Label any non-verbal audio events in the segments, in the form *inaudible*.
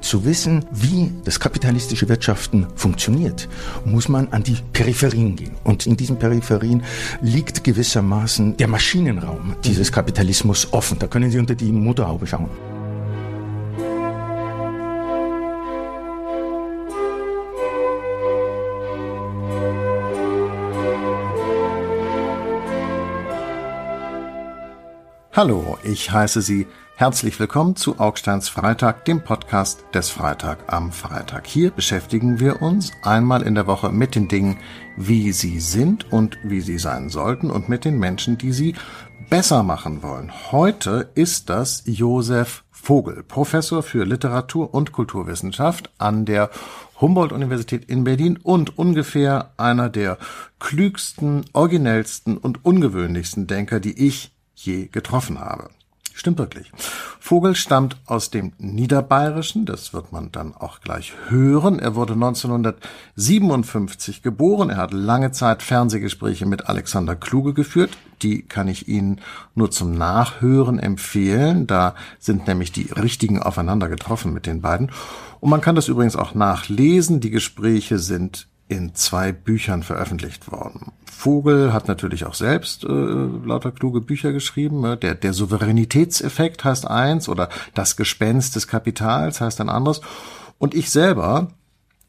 Zu wissen, wie das kapitalistische Wirtschaften funktioniert, muss man an die Peripherien gehen. Und in diesen Peripherien liegt gewissermaßen der Maschinenraum dieses Kapitalismus offen. Da können Sie unter die Motorhaube schauen. Hallo, ich heiße Sie herzlich willkommen zu Augsteins Freitag, dem Podcast des Freitag am Freitag. Hier beschäftigen wir uns einmal in der Woche mit den Dingen, wie sie sind und wie sie sein sollten und mit den Menschen, die sie besser machen wollen. Heute ist das Josef Vogel, Professor für Literatur und Kulturwissenschaft an der Humboldt-Universität in Berlin und ungefähr einer der klügsten, originellsten und ungewöhnlichsten Denker, die ich je getroffen habe. Stimmt wirklich. Vogel stammt aus dem Niederbayerischen, das wird man dann auch gleich hören. Er wurde 1957 geboren. Er hat lange Zeit Fernsehgespräche mit Alexander Kluge geführt. Die kann ich Ihnen nur zum Nachhören empfehlen. Da sind nämlich die richtigen aufeinander getroffen mit den beiden. Und man kann das übrigens auch nachlesen. Die Gespräche sind in zwei Büchern veröffentlicht worden. Vogel hat natürlich auch selbst äh, lauter kluge Bücher geschrieben. Ne? Der, der Souveränitätseffekt heißt eins oder das Gespenst des Kapitals heißt ein anderes. Und ich selber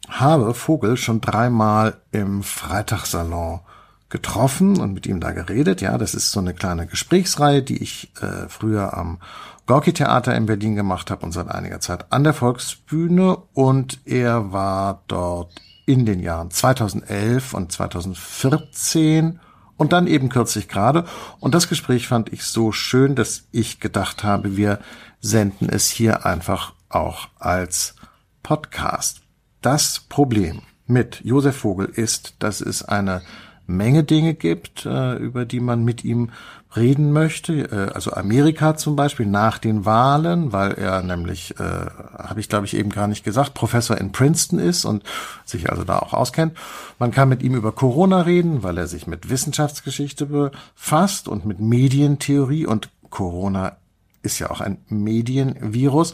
habe Vogel schon dreimal im Freitagssalon getroffen und mit ihm da geredet. Ja, das ist so eine kleine Gesprächsreihe, die ich äh, früher am Gorki Theater in Berlin gemacht habe und seit einiger Zeit an der Volksbühne und er war dort in den Jahren 2011 und 2014 und dann eben kürzlich gerade. Und das Gespräch fand ich so schön, dass ich gedacht habe, wir senden es hier einfach auch als Podcast. Das Problem mit Josef Vogel ist, dass es eine Menge Dinge gibt, äh, über die man mit ihm reden möchte. Äh, also Amerika zum Beispiel nach den Wahlen, weil er nämlich, äh, habe ich glaube ich eben gar nicht gesagt, Professor in Princeton ist und sich also da auch auskennt. Man kann mit ihm über Corona reden, weil er sich mit Wissenschaftsgeschichte befasst und mit Medientheorie und Corona ist ja auch ein Medienvirus.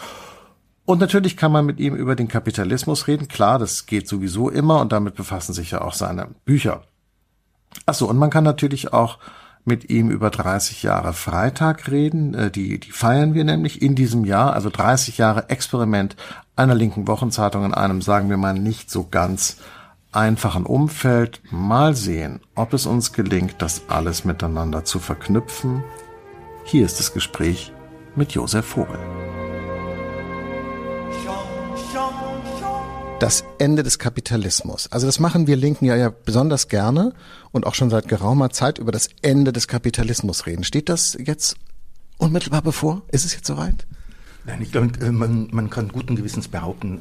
Und natürlich kann man mit ihm über den Kapitalismus reden. Klar, das geht sowieso immer und damit befassen sich ja auch seine Bücher. Achso, und man kann natürlich auch mit ihm über 30 Jahre Freitag reden. Äh, die, die feiern wir nämlich in diesem Jahr, also 30 Jahre Experiment einer linken Wochenzeitung in einem, sagen wir mal, nicht so ganz einfachen Umfeld. Mal sehen, ob es uns gelingt, das alles miteinander zu verknüpfen. Hier ist das Gespräch mit Josef Vogel. Das Ende des Kapitalismus. Also das machen wir Linken ja, ja besonders gerne und auch schon seit geraumer Zeit über das Ende des Kapitalismus reden. Steht das jetzt unmittelbar bevor? Ist es jetzt soweit? Nein, ich glaube, äh, man, man kann guten Gewissens behaupten,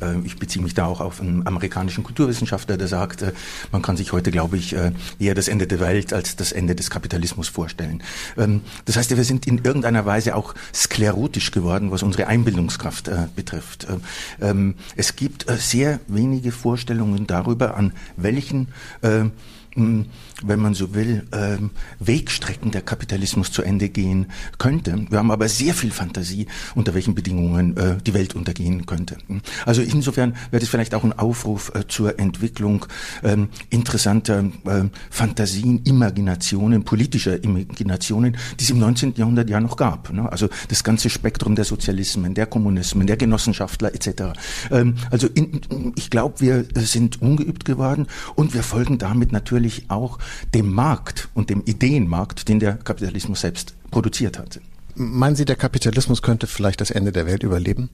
äh, äh, ich beziehe mich da auch auf einen amerikanischen Kulturwissenschaftler, der sagt, man kann sich heute, glaube ich, eher das Ende der Welt als das Ende des Kapitalismus vorstellen. Ähm, das heißt, wir sind in irgendeiner Weise auch sklerotisch geworden, was unsere Einbildungskraft betrifft. Ähm, es gibt sehr wenige Vorstellungen darüber, an welchen wenn man so will, ähm, Wegstrecken der Kapitalismus zu Ende gehen könnte. Wir haben aber sehr viel Fantasie, unter welchen Bedingungen äh, die Welt untergehen könnte. Also insofern wäre das vielleicht auch ein Aufruf äh, zur Entwicklung ähm, interessanter äh, Fantasien, Imaginationen, politischer Imaginationen, die es im 19. Jahrhundert ja noch gab. Ne? Also das ganze Spektrum der Sozialismen, der Kommunismen, der Genossenschaftler etc. Ähm, also ich glaube, wir sind ungeübt geworden und wir folgen damit natürlich auch dem Markt und dem Ideenmarkt, den der Kapitalismus selbst produziert hat. Meinen Sie, der Kapitalismus könnte vielleicht das Ende der Welt überleben?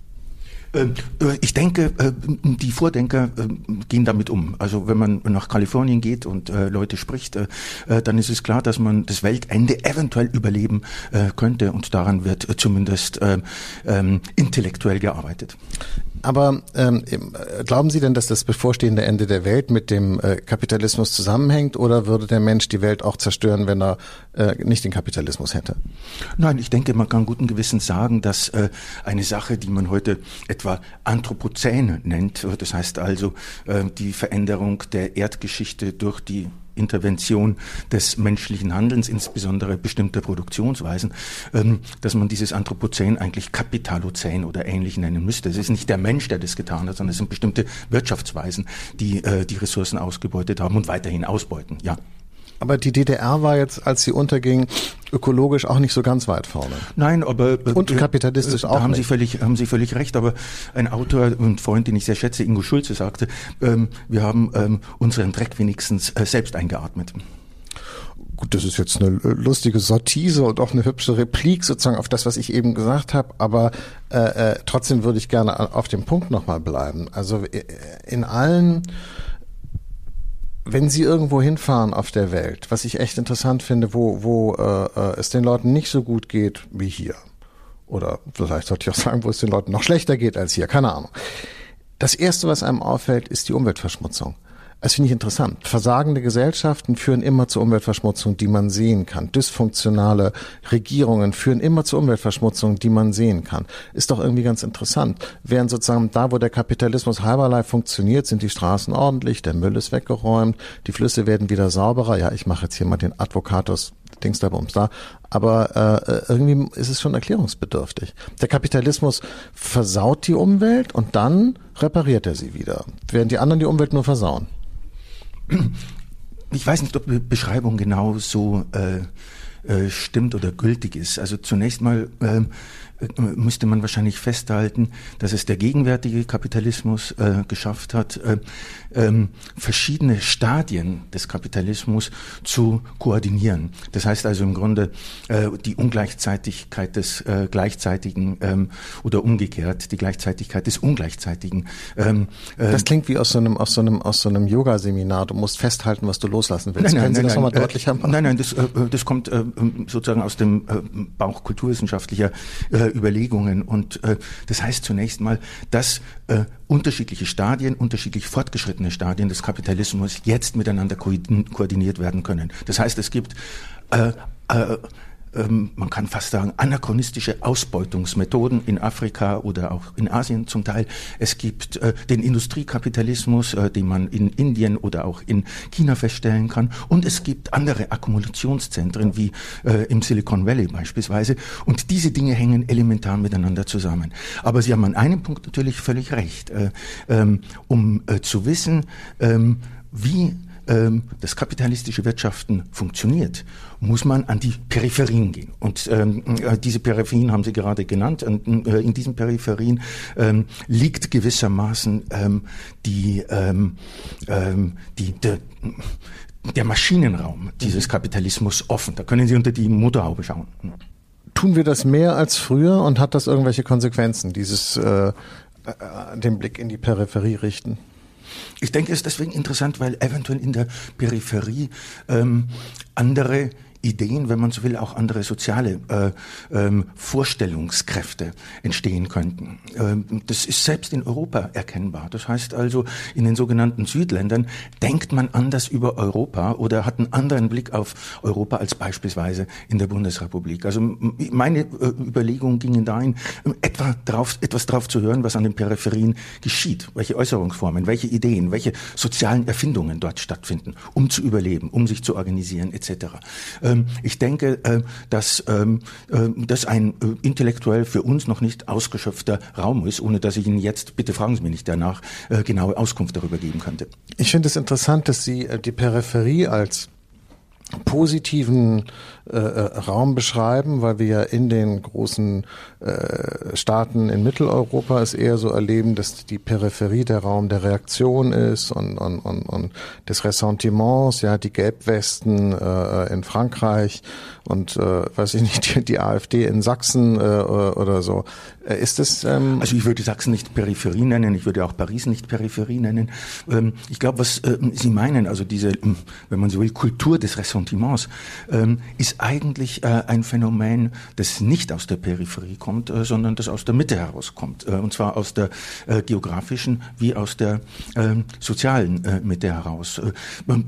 Ähm, äh, ich denke, äh, die Vordenker äh, gehen damit um. Also wenn man nach Kalifornien geht und Leute spricht, dann ist es klar, dass man das Weltende eventuell überleben könnte und daran wird zumindest ähm, intellektuell gearbeitet. Aber ähm, glauben Sie denn, dass das bevorstehende Ende der Welt mit dem äh, Kapitalismus zusammenhängt oder würde der Mensch die Welt auch zerstören, wenn er äh, nicht den Kapitalismus hätte? Nein, ich denke, man kann guten Gewissens sagen, dass äh, eine Sache, die man heute etwa Anthropozän nennt, das heißt also äh, die Veränderung der Erdgeschichte durch die Intervention des menschlichen Handelns, insbesondere bestimmter Produktionsweisen, ähm, dass man dieses Anthropozän eigentlich Kapitalozän oder ähnlich nennen müsste. Es ist nicht der Mensch, der das getan hat, sondern es sind bestimmte Wirtschaftsweisen, die äh, die Ressourcen ausgebeutet haben und weiterhin ausbeuten. Ja. Aber die DDR war jetzt, als sie unterging, ökologisch auch nicht so ganz weit vorne. Nein, aber äh, und kapitalistisch äh, auch. Haben nicht. Sie völlig, haben Sie völlig recht. Aber ein Autor und Freund, den ich sehr schätze, Ingo Schulze, sagte, ähm, wir haben ähm, unseren Dreck wenigstens äh, selbst eingeatmet. Gut, das ist jetzt eine lustige Sortise und auch eine hübsche Replik sozusagen auf das, was ich eben gesagt habe. Aber äh, äh, trotzdem würde ich gerne auf dem Punkt nochmal bleiben. Also äh, in allen wenn Sie irgendwo hinfahren auf der Welt, was ich echt interessant finde, wo, wo äh, äh, es den Leuten nicht so gut geht wie hier, oder vielleicht sollte ich auch sagen, wo es den Leuten noch schlechter geht als hier, keine Ahnung. Das Erste, was einem auffällt, ist die Umweltverschmutzung. Das finde ich interessant. Versagende Gesellschaften führen immer zur Umweltverschmutzung, die man sehen kann. Dysfunktionale Regierungen führen immer zur Umweltverschmutzung, die man sehen kann. Ist doch irgendwie ganz interessant. Während sozusagen da, wo der Kapitalismus halberlei funktioniert, sind die Straßen ordentlich, der Müll ist weggeräumt, die Flüsse werden wieder sauberer. Ja, ich mache jetzt hier mal den Advocatus Dings da Bums da. Aber äh, irgendwie ist es schon erklärungsbedürftig. Der Kapitalismus versaut die Umwelt und dann repariert er sie wieder, während die anderen die Umwelt nur versauen *clears throat* ich weiß nicht, ob die Beschreibung genau so äh, äh, stimmt oder gültig ist. Also zunächst mal ähm, äh, müsste man wahrscheinlich festhalten, dass es der gegenwärtige Kapitalismus äh, geschafft hat, äh, ähm, verschiedene Stadien des Kapitalismus zu koordinieren. Das heißt also im Grunde äh, die Ungleichzeitigkeit des äh, gleichzeitigen ähm, oder umgekehrt die Gleichzeitigkeit des ungleichzeitigen. Ähm, äh, das klingt wie aus so einem aus so einem aus so einem Yoga-Seminar. Du musst festhalten, was du loslassen willst. Nein, nein, Können Sie nein, das nochmal deutlicher machen? Nein, nein, das, das kommt sozusagen aus dem Bauch kulturwissenschaftlicher Überlegungen. Und äh, das heißt zunächst mal, dass äh, unterschiedliche Stadien, unterschiedlich fortgeschrittene Stadien des Kapitalismus jetzt miteinander koordiniert werden können. Das heißt, es gibt äh, äh, ähm, man kann fast sagen, anachronistische Ausbeutungsmethoden in Afrika oder auch in Asien zum Teil. Es gibt äh, den Industriekapitalismus, äh, den man in Indien oder auch in China feststellen kann. Und es gibt andere Akkumulationszentren wie äh, im Silicon Valley beispielsweise. Und diese Dinge hängen elementar miteinander zusammen. Aber Sie haben an einem Punkt natürlich völlig recht. Äh, ähm, um zu wissen, ähm, wie ähm, das kapitalistische Wirtschaften funktioniert, muss man an die Peripherien gehen. Und ähm, äh, diese Peripherien haben Sie gerade genannt. Und äh, in diesen Peripherien ähm, liegt gewissermaßen ähm, die, ähm, ähm, die, der, der Maschinenraum dieses Kapitalismus offen. Da können Sie unter die Motorhaube schauen. Tun wir das mehr als früher und hat das irgendwelche Konsequenzen, dieses äh, äh den Blick in die Peripherie richten? Ich denke, es ist deswegen interessant, weil eventuell in der Peripherie ähm, andere Ideen, wenn man so will, auch andere soziale äh, ähm, Vorstellungskräfte entstehen könnten. Ähm, das ist selbst in Europa erkennbar. Das heißt also, in den sogenannten Südländern denkt man anders über Europa oder hat einen anderen Blick auf Europa als beispielsweise in der Bundesrepublik. Also meine äh, Überlegungen gingen dahin, etwa drauf, etwas drauf zu hören, was an den Peripherien geschieht, welche Äußerungsformen, welche Ideen, welche sozialen Erfindungen dort stattfinden, um zu überleben, um sich zu organisieren etc. Ähm, ich denke, äh, dass ähm, äh, das ein äh, intellektuell für uns noch nicht ausgeschöpfter Raum ist, ohne dass ich Ihnen jetzt, bitte fragen Sie mich nicht danach, genaue Auskunft darüber geben könnte. Ich finde es interessant, dass Sie die Peripherie als positiven äh, Raum beschreiben, weil wir ja in den großen äh, Staaten in Mitteleuropa es eher so erleben, dass die Peripherie der Raum der Reaktion ist und, und, und, und des Ressentiments, ja, die Gelbwesten äh, in Frankreich und äh, weiß ich nicht, die, die AfD in Sachsen äh, oder so. Äh, ist das ähm Also ich würde Sachsen nicht Peripherie nennen, ich würde auch Paris nicht Peripherie nennen. Ähm, ich glaube, was äh, Sie meinen, also diese, ähm, wenn man so will, Kultur des Ressentiments, ähm, ist eigentlich äh, ein Phänomen, das nicht aus der Peripherie kommt, äh, sondern das aus der Mitte herauskommt. Äh, und zwar aus der äh, geografischen wie aus der äh, sozialen äh, Mitte heraus. Äh,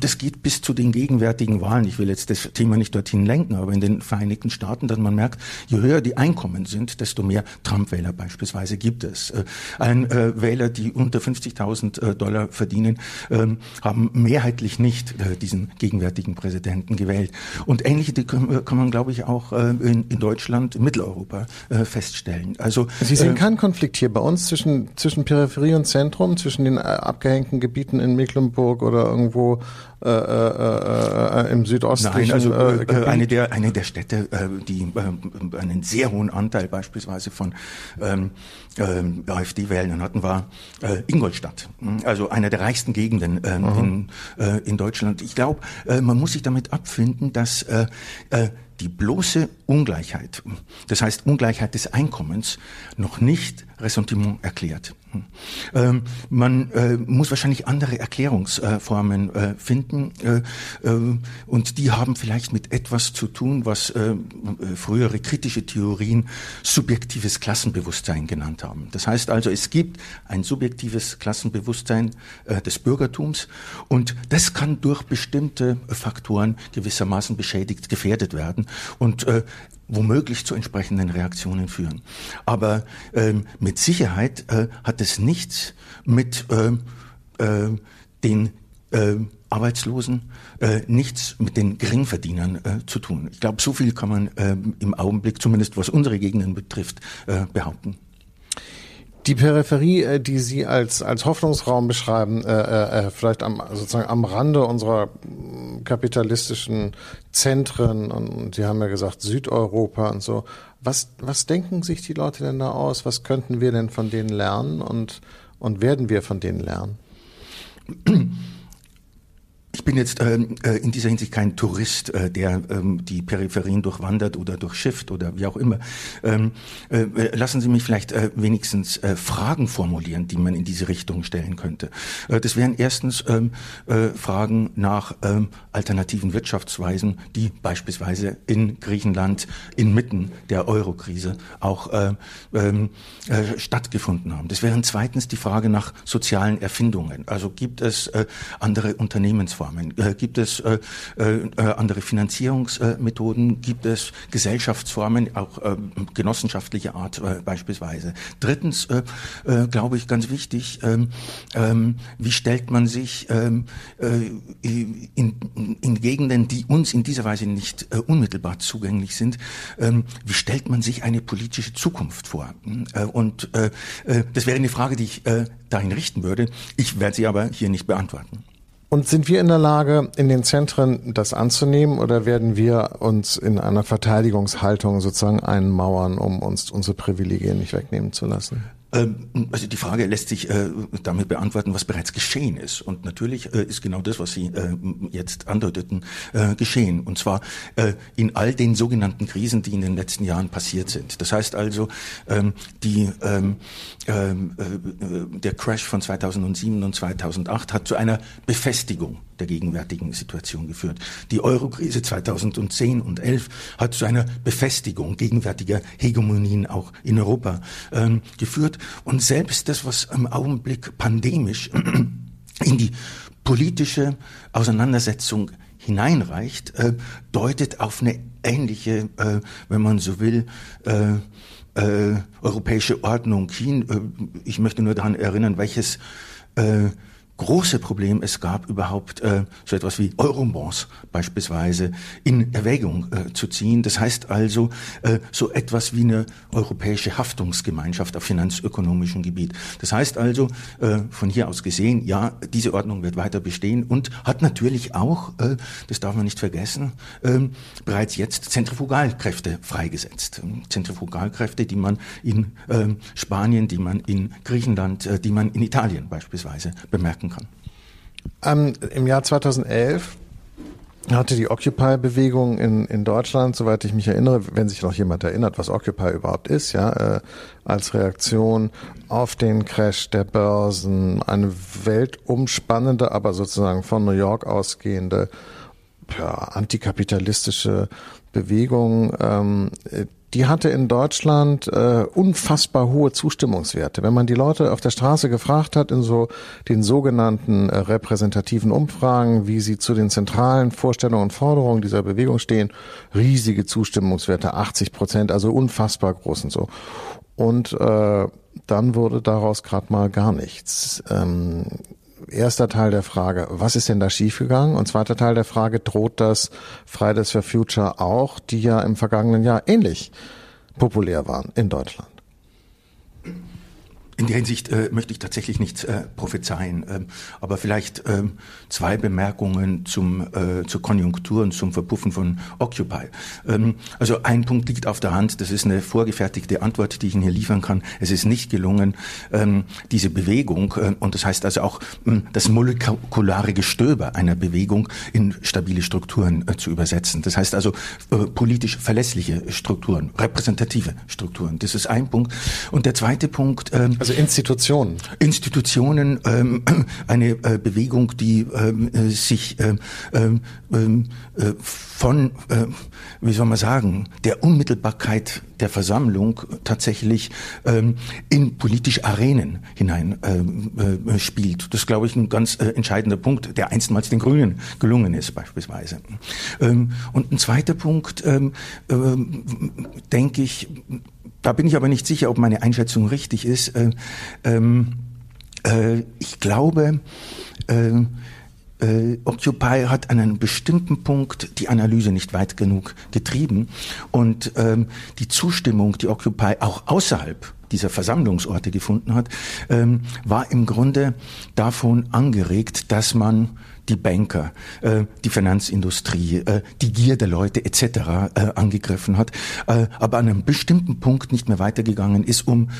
das geht bis zu den gegenwärtigen Wahlen. Ich will jetzt das Thema nicht dorthin lenken, aber in den Vereinigten Staaten, dass man merkt, je höher die Einkommen sind, desto mehr Trump Trump-Wähler beispielsweise gibt es. Ein äh, Wähler, die unter 50.000 äh, Dollar verdienen, ähm, haben mehrheitlich nicht diesen gegenwärtigen Präsidenten gewählt. Und ähnliche kann, kann man, glaube ich, auch äh, in, in, Deutschland, in Mitteleuropa äh, feststellen. Also Sie sehen keinen Konflikt hier bei uns zwischen zwischen Peripherie und Zentrum, zwischen den abgehängten Gebieten in Mecklenburg oder irgendwo äh, äh, im südostlichen Nein, also äh, eine der eine der Städte, die einen sehr hohen Anteil beispielsweise von ähm, ähm, AfD-Wählern hatten, war äh, Ingolstadt, also einer der reichsten Gegenden äh, in, äh, in Deutschland. Ich glaube, äh, man muss sich damit abfinden, dass äh, äh, die bloße Ungleichheit, das heißt Ungleichheit des Einkommens, noch nicht Ressentiment erklärt. Ähm, man äh, muss wahrscheinlich andere Erklärungsformen äh, finden äh, äh, und die haben vielleicht mit etwas zu tun, was äh, frühere kritische Theorien subjektives Klassenbewusstsein genannt haben. Das heißt also, es gibt ein subjektives Klassenbewusstsein des Bürgertums und das kann durch bestimmte Faktoren gewissermaßen beschädigt, gefährdet werden und womöglich zu entsprechenden Reaktionen führen. Aber ähm, mit Sicherheit äh, hat es nichts mit äh, äh, den äh, Arbeitslosen, äh, nichts mit den Geringverdienern äh, zu tun. Ich glaube, so viel kann man äh, im Augenblick, zumindest was unsere Gegenden betrifft, äh, behaupten. Die Peripherie, äh, die Sie als, als Hoffnungsraum beschreiben, äh, äh, äh, vielleicht am, sozusagen am Rande unserer mm, kapitalistischen Zentren und Sie haben ja gesagt Südeuropa und so. Was, was denken sich die Leute denn da aus? Was könnten wir denn von denen lernen und, und werden wir von denen lernen? *clears throat* Ich bin jetzt ähm, äh, in dieser Hinsicht kein Tourist, äh, der ähm, die Peripherien durchwandert oder durchschifft oder wie auch immer. Ähm, äh, lassen Sie mich vielleicht äh, wenigstens äh, Fragen formulieren, die man in diese Richtung stellen könnte. Äh, das wären erstens ähm, äh, Fragen nach ähm, alternativen Wirtschaftsweisen, die beispielsweise in Griechenland inmitten der Eurokrise auch äh, ähm, äh, stattgefunden haben. Das wären zweitens die Frage nach sozialen Erfindungen. Also gibt es andere Unternehmensformen? Formen? Äh, gibt es äh, äh, andere Finanzierungsmethoden? Gibt es Gesellschaftsformen, auch ähm, genossenschaftlicher Art beispielsweise? Drittens, glaube ich, ganz wichtig, ähm, ähm, wie stellt man sich in, in Gegenden, die uns in dieser Weise nicht unmittelbar zugänglich sind, wie stellt man sich eine politische Zukunft vor? Und das wäre eine Frage, die ich dahin richten würde. Ich werde sie aber hier nicht beantworten. Und sind wir in der Lage, in den Zentren das anzunehmen oder werden wir uns in einer Verteidigungshaltung sozusagen einmauern, um uns unsere Privilegien nicht wegnehmen zu lassen? Ähm, also die Frage lässt sich äh, damit beantworten, was bereits geschehen ist. Und natürlich äh, ist genau das, was Sie äh, jetzt andeuteten, geschehen. Und zwar in all den sogenannten Krisen, die in den letzten Jahren passiert sind. Das heißt also, ähm, die, ähm, der Crash von 2007 und 2008 hat zu einer Befestigung der gegenwärtigen Situation geführt. Die Eurokrise 2010 und 11 hat zu einer Befestigung gegenwärtiger Hegemonien auch in Europa ähm, geführt. Und selbst das, was im Augenblick pandemisch in die politische Auseinandersetzung hineinreicht, äh, deutet auf eine ähnliche, äh, wenn man so will, äh, äh, europäische Ordnung hin. Ich möchte nur daran erinnern, welches große Problem es gab, überhaupt äh, so etwas wie Eurobonds beispielsweise in Erwägung äh, zu ziehen. Das heißt also äh, so etwas wie eine europäische Haftungsgemeinschaft auf finanzökonomischem Gebiet. Das heißt also äh, von hier aus gesehen, ja, diese Ordnung wird weiter bestehen und hat natürlich auch, äh, das darf man nicht vergessen, äh, bereits jetzt Zentrifugalkräfte freigesetzt. Zentrifugalkräfte, die man in äh, Spanien, die man in Griechenland, äh, die man in Italien beispielsweise bemerken wirken kann. Ähm, Im Jahr 2011 hatte die Occupy-Bewegung in, in Deutschland, soweit ich mich erinnere, wenn sich noch jemand erinnert, was Occupy überhaupt ist, ja, äh, als Reaktion auf den Crash der Börsen, eine weltumspannende, aber sozusagen von New York ausgehende ja, antikapitalistische Bewegung, ähm, die hatte in Deutschland äh, unfassbar hohe Zustimmungswerte. Wenn man die Leute auf der Straße gefragt hat, in so den sogenannten äh, repräsentativen Umfragen, wie sie zu den zentralen Vorstellungen und Forderungen dieser Bewegung stehen, riesige Zustimmungswerte, 80 Prozent, also unfassbar groß und so. und äh, dann wurde daraus gerade mal gar nichts. Ähm, erster Teil der Frage, was ist denn da schiefgegangen? Und zweiter Teil der Frage, droht das Fridays for Future auch, die ja im vergangenen Jahr ähnlich populär waren in Deutschland? In der Hinsicht äh, möchte ich tatsächlich nichts äh, prophezeien, ähm, aber vielleicht ähm, zwei Bemerkungen zum, äh, zur Konjunktur und zum Verpuffen von Occupy. Ähm, also ein Punkt liegt auf der Hand, das ist eine vorgefertigte Antwort, die ich Ihnen hier liefern kann. Es ist nicht gelungen, ähm, diese Bewegung, äh, und das heißt also auch äh, das molekulare Gestöber einer Bewegung in stabile Strukturen äh, zu übersetzen. Das heißt also äh, politisch verlässliche Strukturen, repräsentative Strukturen. Das ist ein Punkt. Und der zweite Punkt, ähm, also Institutionen. Institutionen, ähm, *clears throat* eine äh, Bewegung, die ähm, äh, sich ähm, ähm, ähm, äh, von, äh, wie soll man sagen, der Unmittelbarkeit der Versammlung tatsächlich ähm, in politische Arenen hinein ähm, äh, spielt. Das ist, glaube ich, ein ganz äh, entscheidender Punkt, der einstmals den Grünen gelungen ist, beispielsweise. Und ein zweiter Punkt, denke ich, da bin ich aber nicht sicher, ob meine Einschätzung richtig ist. Äh, ähm, äh, ich glaube, äh, äh, Occupy hat an einem bestimmten Punkt die Analyse nicht weit genug getrieben und ähm, die Zustimmung, die Occupy auch außerhalb dieser Versammlungsorte gefunden hat, ähm, war im Grunde davon angeregt, dass man die Banker, äh, die Finanzindustrie, äh, die Gier der Leute etc. Äh, angegriffen hat, aber an einem bestimmten Punkt nicht mehr weitergegangen ist, um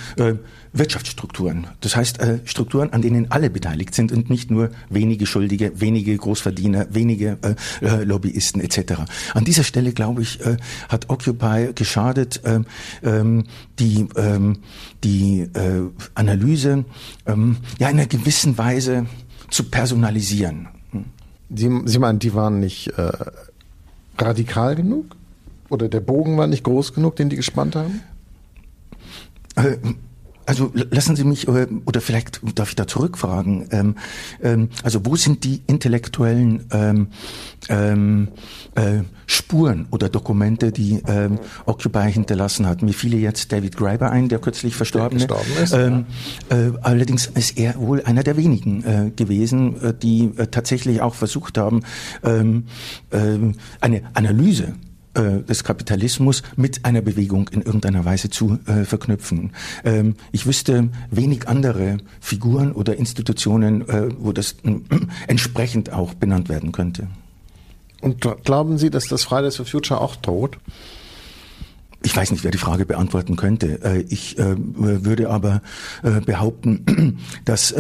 Wirtschaftsstrukturen. Das heißt Strukturen, an denen alle beteiligt sind und nicht nur wenige Schuldige, wenige Großverdiener, wenige Lobbyisten etc. An dieser Stelle, glaube ich, hat Occupy geschadet, äh, ähm, die, äh, die Analyse ja in einer gewissen Weise zu personalisieren. Sie, Sie meinen, die waren nicht äh, radikal genug? Oder der Bogen war nicht groß genug, den die gespannt haben? Äh, also lassen Sie mich, äh, oder vielleicht darf ich da zurückfragen, ähm, ähm, also wo sind die intellektuellen ähm, ähm, äh, Spuren oder Dokumente, die ähm, Occupy hinterlassen hat? Mir fiele jetzt David Greiber ein, der kürzlich verstorben, der gestorben ist. Ähm, äh, allerdings ist er wohl einer der wenigen äh, gewesen, äh, die äh, tatsächlich auch versucht haben, eine Analyse äh, des Kapitalismus mit einer Bewegung in irgendeiner Weise zu äh, verknüpfen. Ähm, ich wüsste wenig andere Figuren oder Institutionen, äh, wo das äh, *clears throat* entsprechend auch benannt werden könnte. Und glauben Sie, dass das Fridays for Future auch droht? Ich weiß nicht, wer die Frage beantworten könnte. Äh, ich würde aber behaupten, *clears throat* dass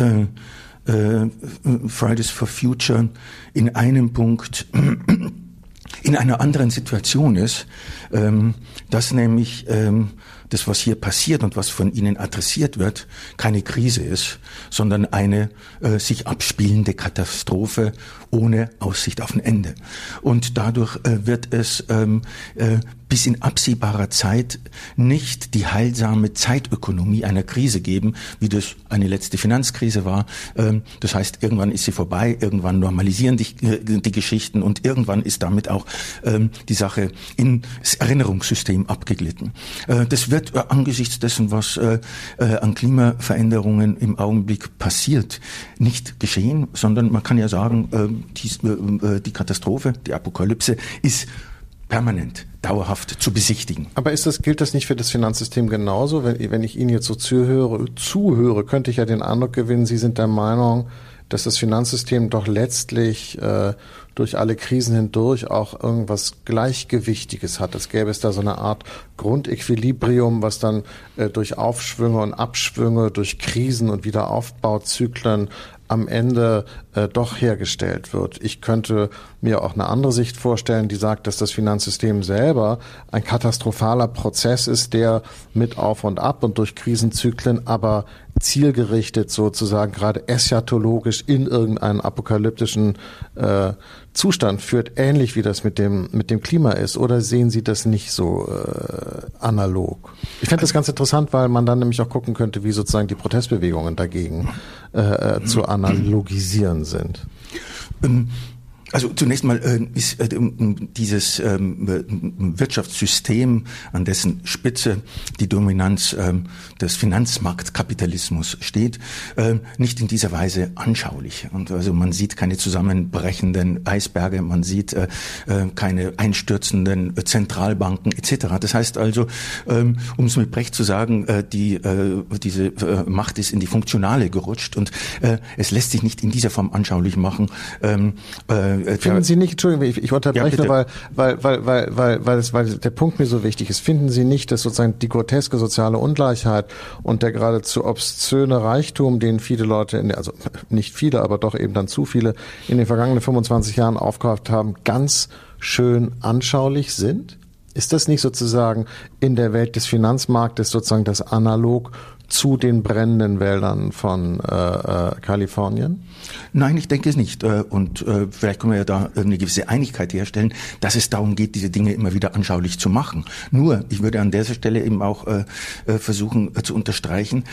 Fridays for Future in einem Punkt *clears throat* in einer anderen Situation ist, ähm, dass nämlich ähm, das, was hier passiert und was von Ihnen adressiert wird, keine Krise ist, sondern eine äh, sich abspielende Katastrophe ohne Aussicht auf ein Ende. Und dadurch äh, wird es ähm, äh, bis in absehbarer Zeit nicht die heilsame Zeitökonomie einer Krise geben, wie das eine letzte Finanzkrise war. Ähm, das heißt, irgendwann ist sie vorbei, irgendwann normalisieren die, äh, die Geschichten und irgendwann ist damit auch ähm, die Sache ins Erinnerungssystem abgeglitten. Äh, das wird äh, angesichts dessen, was an Klimaveränderungen im Augenblick passiert, nicht geschehen, sondern man kann ja sagen, ähm, die, die Katastrophe, die Apokalypse ist permanent, dauerhaft zu besichtigen. Aber ist das, gilt das nicht für das Finanzsystem genauso? Wenn, wenn ich Ihnen jetzt so zuhöre, zuhöre, könnte ich ja den Eindruck gewinnen, Sie sind der Meinung, dass das Finanzsystem doch letztlich äh, durch alle Krisen hindurch auch irgendwas Gleichgewichtiges hat. Es gäbe es da so eine Art Grundequilibrium, was dann äh, durch Aufschwünge und Abschwünge, durch Krisen und Wiederaufbauzyklen am Ende äh, doch hergestellt wird. Ich könnte mir auch eine andere Sicht vorstellen, die sagt, dass das Finanzsystem selber ein katastrophaler Prozess ist, der mit Auf und Ab und durch Krisenzyklen aber zielgerichtet sozusagen gerade eschatologisch in irgendeinen apokalyptischen äh, Zustand führt, ähnlich wie das mit dem, mit dem Klima ist? Oder sehen Sie das nicht so äh, analog? Ich finde das ganz interessant, weil man dann nämlich auch gucken könnte, wie sozusagen die Protestbewegungen dagegen äh, äh zu analogisieren sind. Ähm, Also zunächst mal äh, ist äh, dieses ähm, Wirtschaftssystem, an dessen Spitze die Dominanz ähm, des Finanzmarktkapitalismus steht, äh, nicht in dieser Weise anschaulich. Und also man sieht keine zusammenbrechenden Eisberge, man sieht äh, äh keine einstürzenden Zentralbanken etc. Das heißt also, ähm, um es mit Brecht zu sagen, äh, die, äh, diese Macht ist in die Funktionale gerutscht und es lässt sich nicht in dieser Form anschaulich machen. Ähm, Finden Sie nicht, Entschuldigung, ich, ich unterbreche, ja, weil, weil, weil, weil, weil, weil, es, weil der Punkt mir so wichtig ist. Finden Sie nicht, dass sozusagen die groteske soziale Ungleichheit und der geradezu obszöne Reichtum, den viele Leute, in, also nicht viele, aber doch eben dann zu viele in den vergangenen 25 Jahren aufgekauft haben, ganz schön anschaulich sind? Ist das nicht sozusagen in der Welt des Finanzmarktes sozusagen das Analog zu den brennenden Wäldern von äh, äh, Kalifornien? Nein, ich denke es nicht. Äh, und äh, vielleicht können wir ja da eine gewisse Einigkeit herstellen, dass es darum geht, diese Dinge immer wieder anschaulich zu machen. Nur, ich würde an dieser Stelle eben auch äh, versuchen zu unterstreichen,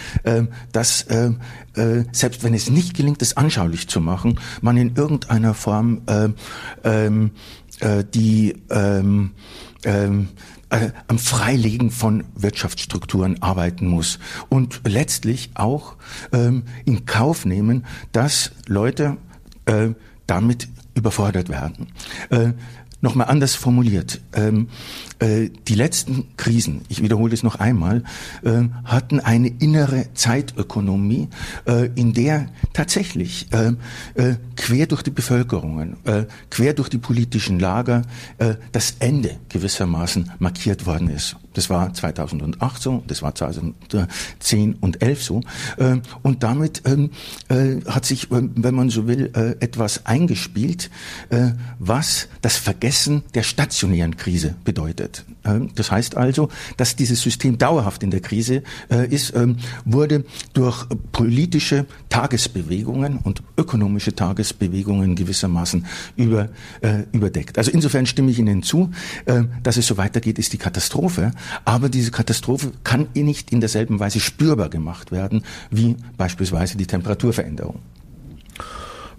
dass selbst wenn es nicht gelingt, es anschaulich zu machen, man in irgendeiner Form ähm, die ähm, ähm, äh, am Freilegen von Wirtschaftsstrukturen arbeiten muss und letztlich auch ähm, in Kauf nehmen, dass Leute äh, damit überfordert werden. Äh, Nochmal anders formuliert. Ähm, äh, die letzten Krisen, ich wiederhole es noch einmal, äh, hatten eine innere Zeitökonomie, äh, in der tatsächlich äh, äh, quer durch die Bevölkerungen, äh, quer durch die politischen Lager das Ende gewissermaßen markiert worden ist. Das war 2008 so, das war 2010 und 11 so. Und damit ähm, hat sich, wenn man so will, etwas eingespielt, was das Vergessen der stationären Krise bedeutet. Das heißt also, dass dieses System dauerhaft in der Krise ist, ähm, wurde durch politische Tagesbewegungen und ökonomische Tagesbewegungen gewissermaßen über, überdeckt. Also insofern stimme ich Ihnen zu, dass es so weitergeht, ist die Katastrophe. Aber diese Katastrophe kann nicht in derselben Weise spürbar gemacht werden wie beispielsweise die Temperaturveränderung.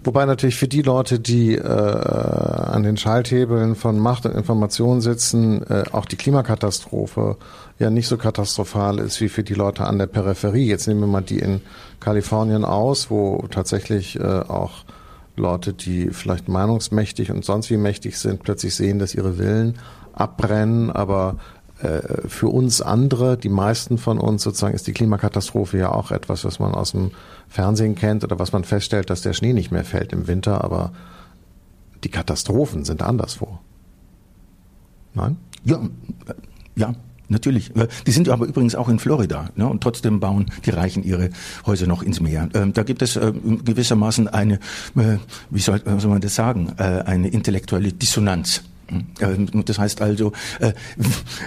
Wobei natürlich für die Leute, die äh, an den Schalthebeln von Macht und Information sitzen, äh, auch die Klimakatastrophe ja nicht so katastrophal ist wie für die Leute an der Peripherie. Jetzt nehmen wir mal die in Kalifornien aus, wo tatsächlich äh, auch Leute, die vielleicht meinungsmächtig und sonst wie mächtig sind, plötzlich sehen, dass ihre Villen abbrennen, aber für uns andere, die meisten von uns sozusagen, ist die Klimakatastrophe ja auch etwas, was man aus dem Fernsehen kennt oder was man feststellt, dass der Schnee nicht mehr fällt im Winter, aber die Katastrophen sind anderswo. Nein? Ja, äh, ja, Natürlich. Äh, die sind aber übrigens auch in Florida. Ne? Und trotzdem bauen die Reichen ihre Häuser noch ins Meer. Ähm, da gibt es äh, gewissermaßen eine, äh, wie soll, soll man das sagen, äh, eine intellektuelle Dissonanz. Ähm, das heißt also, äh,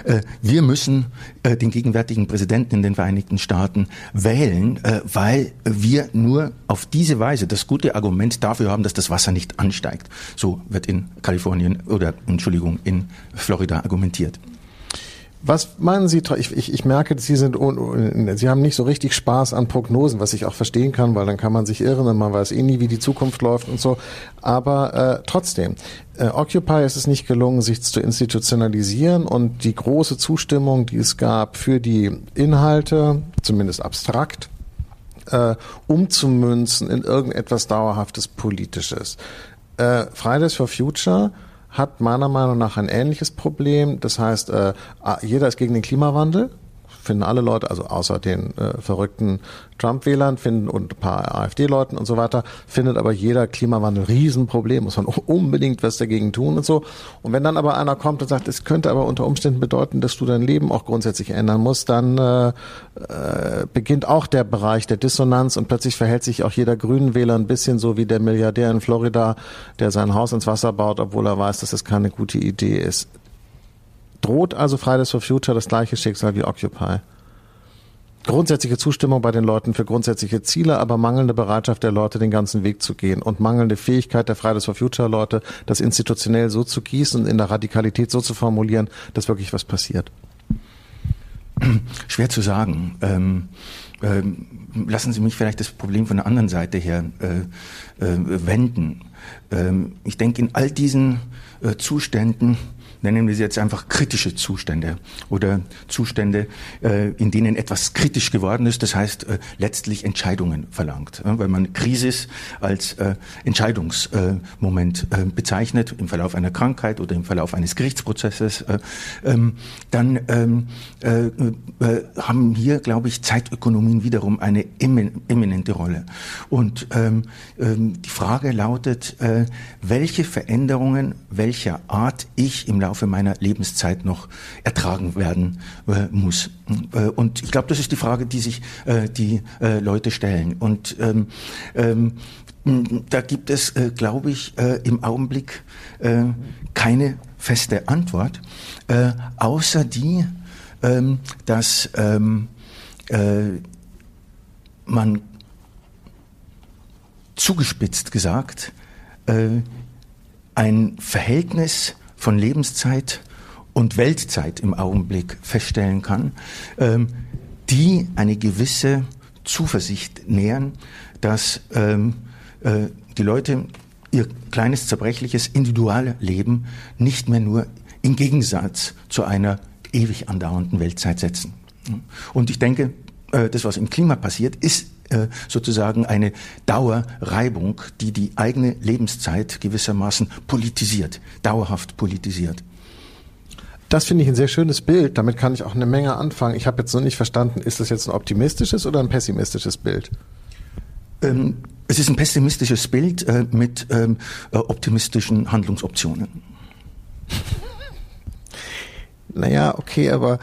äh, wir müssen äh, den gegenwärtigen Präsidenten in den Vereinigten Staaten wählen, weil wir nur auf diese Weise das gute Argument dafür haben, dass das Wasser nicht ansteigt. So wird in Kalifornien oder Entschuldigung in Florida argumentiert. Was meinen Sie, ich, ich, ich merke, Sie sind, Sie haben nicht so richtig Spaß an Prognosen, was ich auch verstehen kann, weil dann kann man sich irren und man weiß eh nie, wie die Zukunft läuft und so. Aber äh, trotzdem, äh, Occupy ist es nicht gelungen, sich zu institutionalisieren und die große Zustimmung, die es gab für die Inhalte, zumindest abstrakt, äh, umzumünzen in irgendetwas dauerhaftes Politisches. Äh, Fridays for Future hat meiner Meinung nach ein ähnliches Problem. Das heißt, äh, jeder ist gegen den Klimawandel finden alle Leute, also außer den äh, verrückten Trump-Wählern finden und ein paar AfD-Leuten und so weiter, findet aber jeder Klimawandel Riesenproblem, muss man *laughs* unbedingt was dagegen tun und so. Und wenn dann aber einer kommt und sagt, es könnte aber unter Umständen bedeuten, dass du dein Leben auch grundsätzlich ändern musst, dann äh, äh, beginnt auch der Bereich der Dissonanz und plötzlich verhält sich auch jeder grünen Wähler ein bisschen so wie der Milliardär in Florida, der sein Haus ins Wasser baut, obwohl er weiß, dass das keine gute Idee ist. Droht also Fridays for Future das gleiche Schicksal wie Occupy? Grundsätzliche Zustimmung bei den Leuten für grundsätzliche Ziele, aber mangelnde Bereitschaft der Leute, den ganzen Weg zu gehen und mangelnde Fähigkeit der Fridays for Future Leute, das institutionell so zu gießen und in der Radikalität so zu formulieren, dass wirklich was passiert. schwer zu sagen. Ähm, ähm, lassen Sie mich vielleicht das Problem von der anderen Seite her äh, äh, wenden. Ähm, ich denke, in all diesen äh, Zuständen nennen wir sie jetzt einfach kritische Zustände oder Zustände, äh, in denen etwas kritisch geworden ist, das heißt äh, letztlich Entscheidungen verlangt. Weil man Krisis als äh, Entscheidungsmoment bezeichnet, im Verlauf einer Krankheit oder im Verlauf eines Gerichtsprozesses, ähm, dann ähm, haben hier, glaube ich, Zeitökonomien wiederum eine eminente Rolle. Und ähm, die Frage lautet, welche Veränderungen welcher Art ich im Laufe Laufe meiner Lebenszeit noch ertragen werden äh, muss. Äh, und ich glaube, das ist die Frage, die sich äh, die äh, Leute stellen. Und ähm, ähm, da gibt es, äh, glaube ich, äh, im Augenblick keine feste Antwort, außer die, ähm, dass ähm, man zugespitzt gesagt ein Verhältnis von Lebenszeit und Weltzeit im Augenblick feststellen kann, ähm, die eine gewisse Zuversicht nähern, dass ähm, äh, die Leute ihr kleines zerbrechliches Individualleben nicht mehr nur im Gegensatz zu einer ewig andauernden Weltzeit setzen. Und ich denke, äh, das, was im Klima passiert, ist sozusagen eine Dauerreibung, die die eigene Lebenszeit gewissermaßen politisiert, dauerhaft politisiert. Das finde ich ein sehr schönes Bild. Damit kann ich auch eine Menge anfangen. Ich habe jetzt noch nicht verstanden, ist das jetzt ein optimistisches oder ein pessimistisches Bild? Ähm, es ist ein pessimistisches Bild äh, mit ähm, äh, optimistischen Handlungsoptionen. naja, okay, aber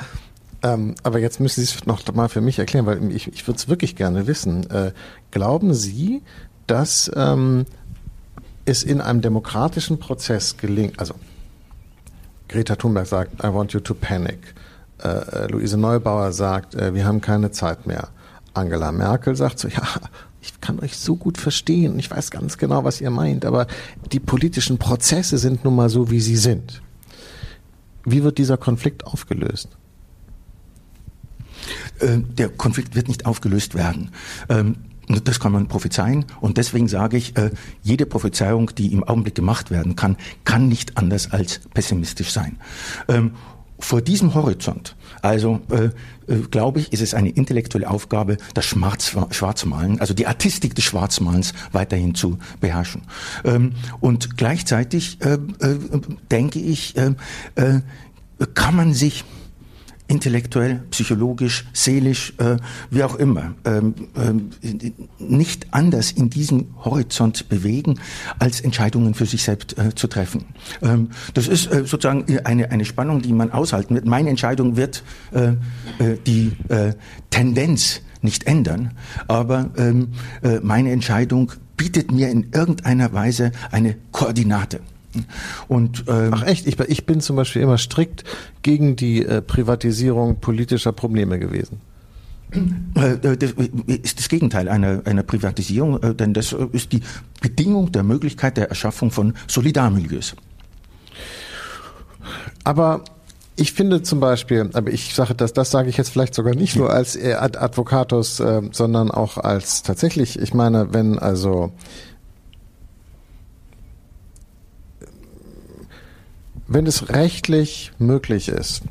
ähm, aber jetzt müssen Sie es noch mal für mich erklären, weil ich, ich würde es wirklich gerne wissen. Äh, glauben Sie, dass ähm, es in einem demokratischen Prozess gelingt, also Greta Thunberg sagt, I want you to panic. Äh, äh, Luise Neubauer sagt, äh, wir haben keine Zeit mehr. Angela Merkel sagt so, ja, ich kann euch so gut verstehen, ich weiß ganz genau, was ihr meint, aber die politischen Prozesse sind nun mal so, wie sie sind. Wie wird dieser Konflikt aufgelöst? Äh, der Konflikt wird nicht aufgelöst werden. Ähm, das kann man prophezeien. Und deswegen sage ich, äh, jede Prophezeiung, die im Augenblick gemacht werden kann, kann nicht anders als pessimistisch sein. Ähm, vor diesem Horizont, also äh, glaube ich, ist es eine intellektuelle Aufgabe, das Schwarz, Schwarzmalen, also die Artistik des Schwarzmalens weiterhin zu beherrschen. Ähm, und gleichzeitig denke ich, kann man sich intellektuell, psychologisch, seelisch, äh, wie auch immer, ähm, ähm, nicht anders in diesem Horizont bewegen, als Entscheidungen für sich selbst äh, zu treffen. Ähm, das ist äh, sozusagen eine, eine Spannung, die man aushalten wird. Meine Entscheidung wird äh, äh, die äh, Tendenz nicht ändern, aber ähm, meine Entscheidung bietet mir in irgendeiner Weise eine Koordinate. Und, ähm, Ach echt, ich, ich bin zum Beispiel immer strikt gegen die äh, Privatisierung politischer Probleme gewesen. Äh, äh, das ist das Gegenteil einer, einer Privatisierung, äh, denn das ist die Bedingung der Möglichkeit der Erschaffung von Solidarmilieus. Aber ich finde zum Beispiel, aber ich sage das, das sage ich jetzt vielleicht sogar nicht nur als Advocatus, äh, sondern auch als tatsächlich, ich meine, wenn also wenn es rechtlich möglich ist,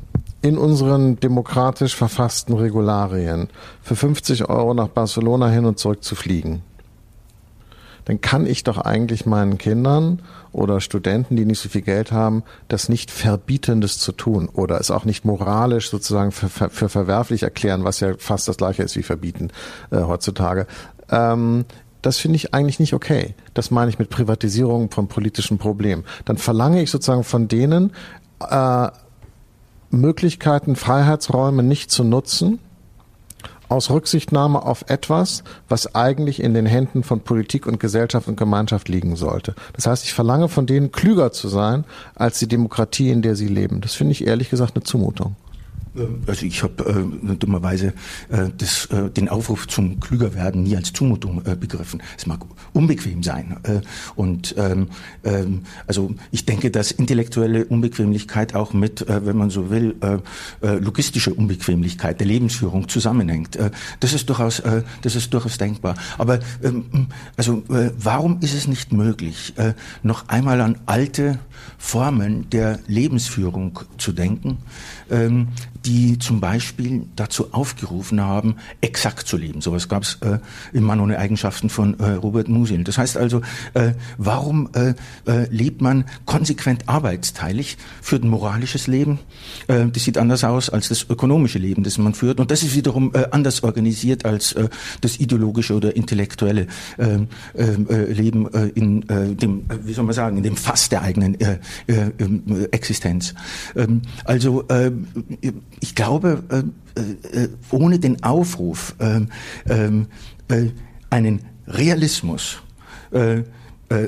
in unseren demokratisch verfassten Regularien für 50 Euro nach Barcelona hin und zurück zu fliegen, dann kann ich doch eigentlich meinen Kindern oder Studenten, die nicht so viel Geld haben, das nicht verbieten, das zu tun oder es auch nicht moralisch sozusagen für, für verwerflich erklären, was ja fast das gleiche ist wie verbieten äh, heutzutage. Ähm, das finde ich eigentlich nicht okay. Das meine ich mit Privatisierung von politischen Problemen. Dann verlange ich sozusagen von denen äh, Möglichkeiten, Freiheitsräume nicht zu nutzen, aus Rücksichtnahme auf etwas, was eigentlich in den Händen von Politik und Gesellschaft und Gemeinschaft liegen sollte. Das heißt, ich verlange von denen klüger zu sein als die Demokratie, in der sie leben. Das finde ich ehrlich gesagt eine Zumutung. Also ich habe äh, dummerweise äh, das, äh, den Aufruf zum Klügerwerden nie als Zumutung äh, begriffen. Es mag unbequem sein. Äh, und ähm, ähm, also ich denke, dass intellektuelle Unbequemlichkeit auch mit, äh, wenn man so will, äh, äh, logistische Unbequemlichkeit der Lebensführung zusammenhängt. Äh, das ist durchaus, äh, das ist durchaus denkbar. Aber ähm, also äh, warum ist es nicht möglich, äh, noch einmal an alte Formen der Lebensführung zu denken? Ähm, die zum Beispiel dazu aufgerufen haben, exakt zu leben. Sowas gab es äh, in Mann ohne Eigenschaften von äh, Robert Musil. Das heißt also, äh, warum äh, äh, lebt man konsequent arbeitsteilig, führt ein moralisches Leben? Äh, das sieht anders aus als das ökonomische Leben, das man führt. Und das ist wiederum äh, anders organisiert als äh, das ideologische oder intellektuelle äh, äh, Leben äh, in äh, dem, äh, wie soll man sagen, in dem Fass der eigenen äh, äh, Existenz. Ähm, also äh, ich glaube, äh, äh, ohne den Aufruf, äh, ähm, äh, einen Realismus äh, äh,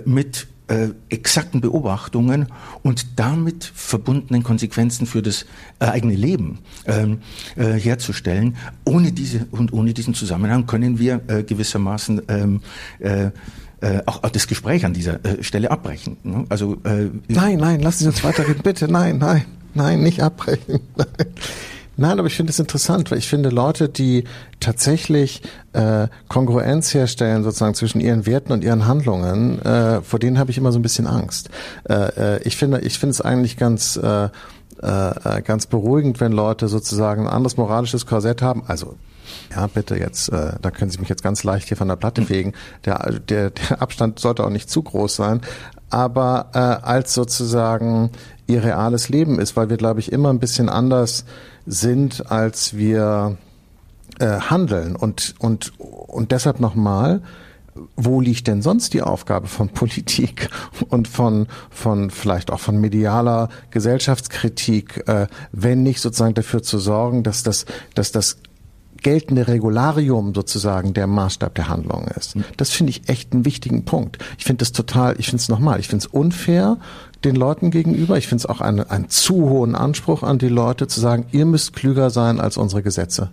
mit äh, exakten Beobachtungen und damit verbundenen Konsequenzen für das äh, eigene Leben ähm, äh, herzustellen. Ohne diese und ohne diesen Zusammenhang können wir äh, gewissermaßen ähm, äh, äh, auch das Gespräch an dieser äh, Stelle abbrechen. Ne? Also äh, nein, nein, lassen Sie uns weiterreden, bitte, nein, nein, nein, nicht abbrechen. *laughs* Nein. Aber ich finde es interessant, weil ich finde Leute, die tatsächlich äh, Kongruenz herstellen sozusagen zwischen ihren Werten und ihren Handlungen, äh, vor denen habe ich immer so ein bisschen Angst. Äh, äh, ich finde, ich finde es eigentlich ganz äh, äh, ganz beruhigend, wenn Leute sozusagen ein anderes moralisches Korsett haben. Also ja, bitte jetzt, äh, da können Sie mich jetzt ganz leicht hier von der Platte fegen. Der, der, der Abstand sollte auch nicht zu groß sein, aber äh, als sozusagen ihr reales Leben ist, weil wir, glaube ich, immer ein bisschen anders sind, als wir äh, handeln. Und, und, und deshalb nochmal, wo liegt denn sonst die Aufgabe von *laughs* Politik und von, von vielleicht auch von medialer Gesellschaftskritik, äh, wenn nicht sozusagen dafür zu sorgen, dass das, dass das geltende Regularium sozusagen der Maßstab der Handlung ist. Hm. Das finde ich echt einen wichtigen Punkt. Ich finde das total, ich finde es nochmal, ich finde es unfair den Leuten gegenüber. Ich finde es auch einen, einen zu hohen Anspruch an die Leute zu sagen, ihr müsst klüger sein als unsere Gesetze.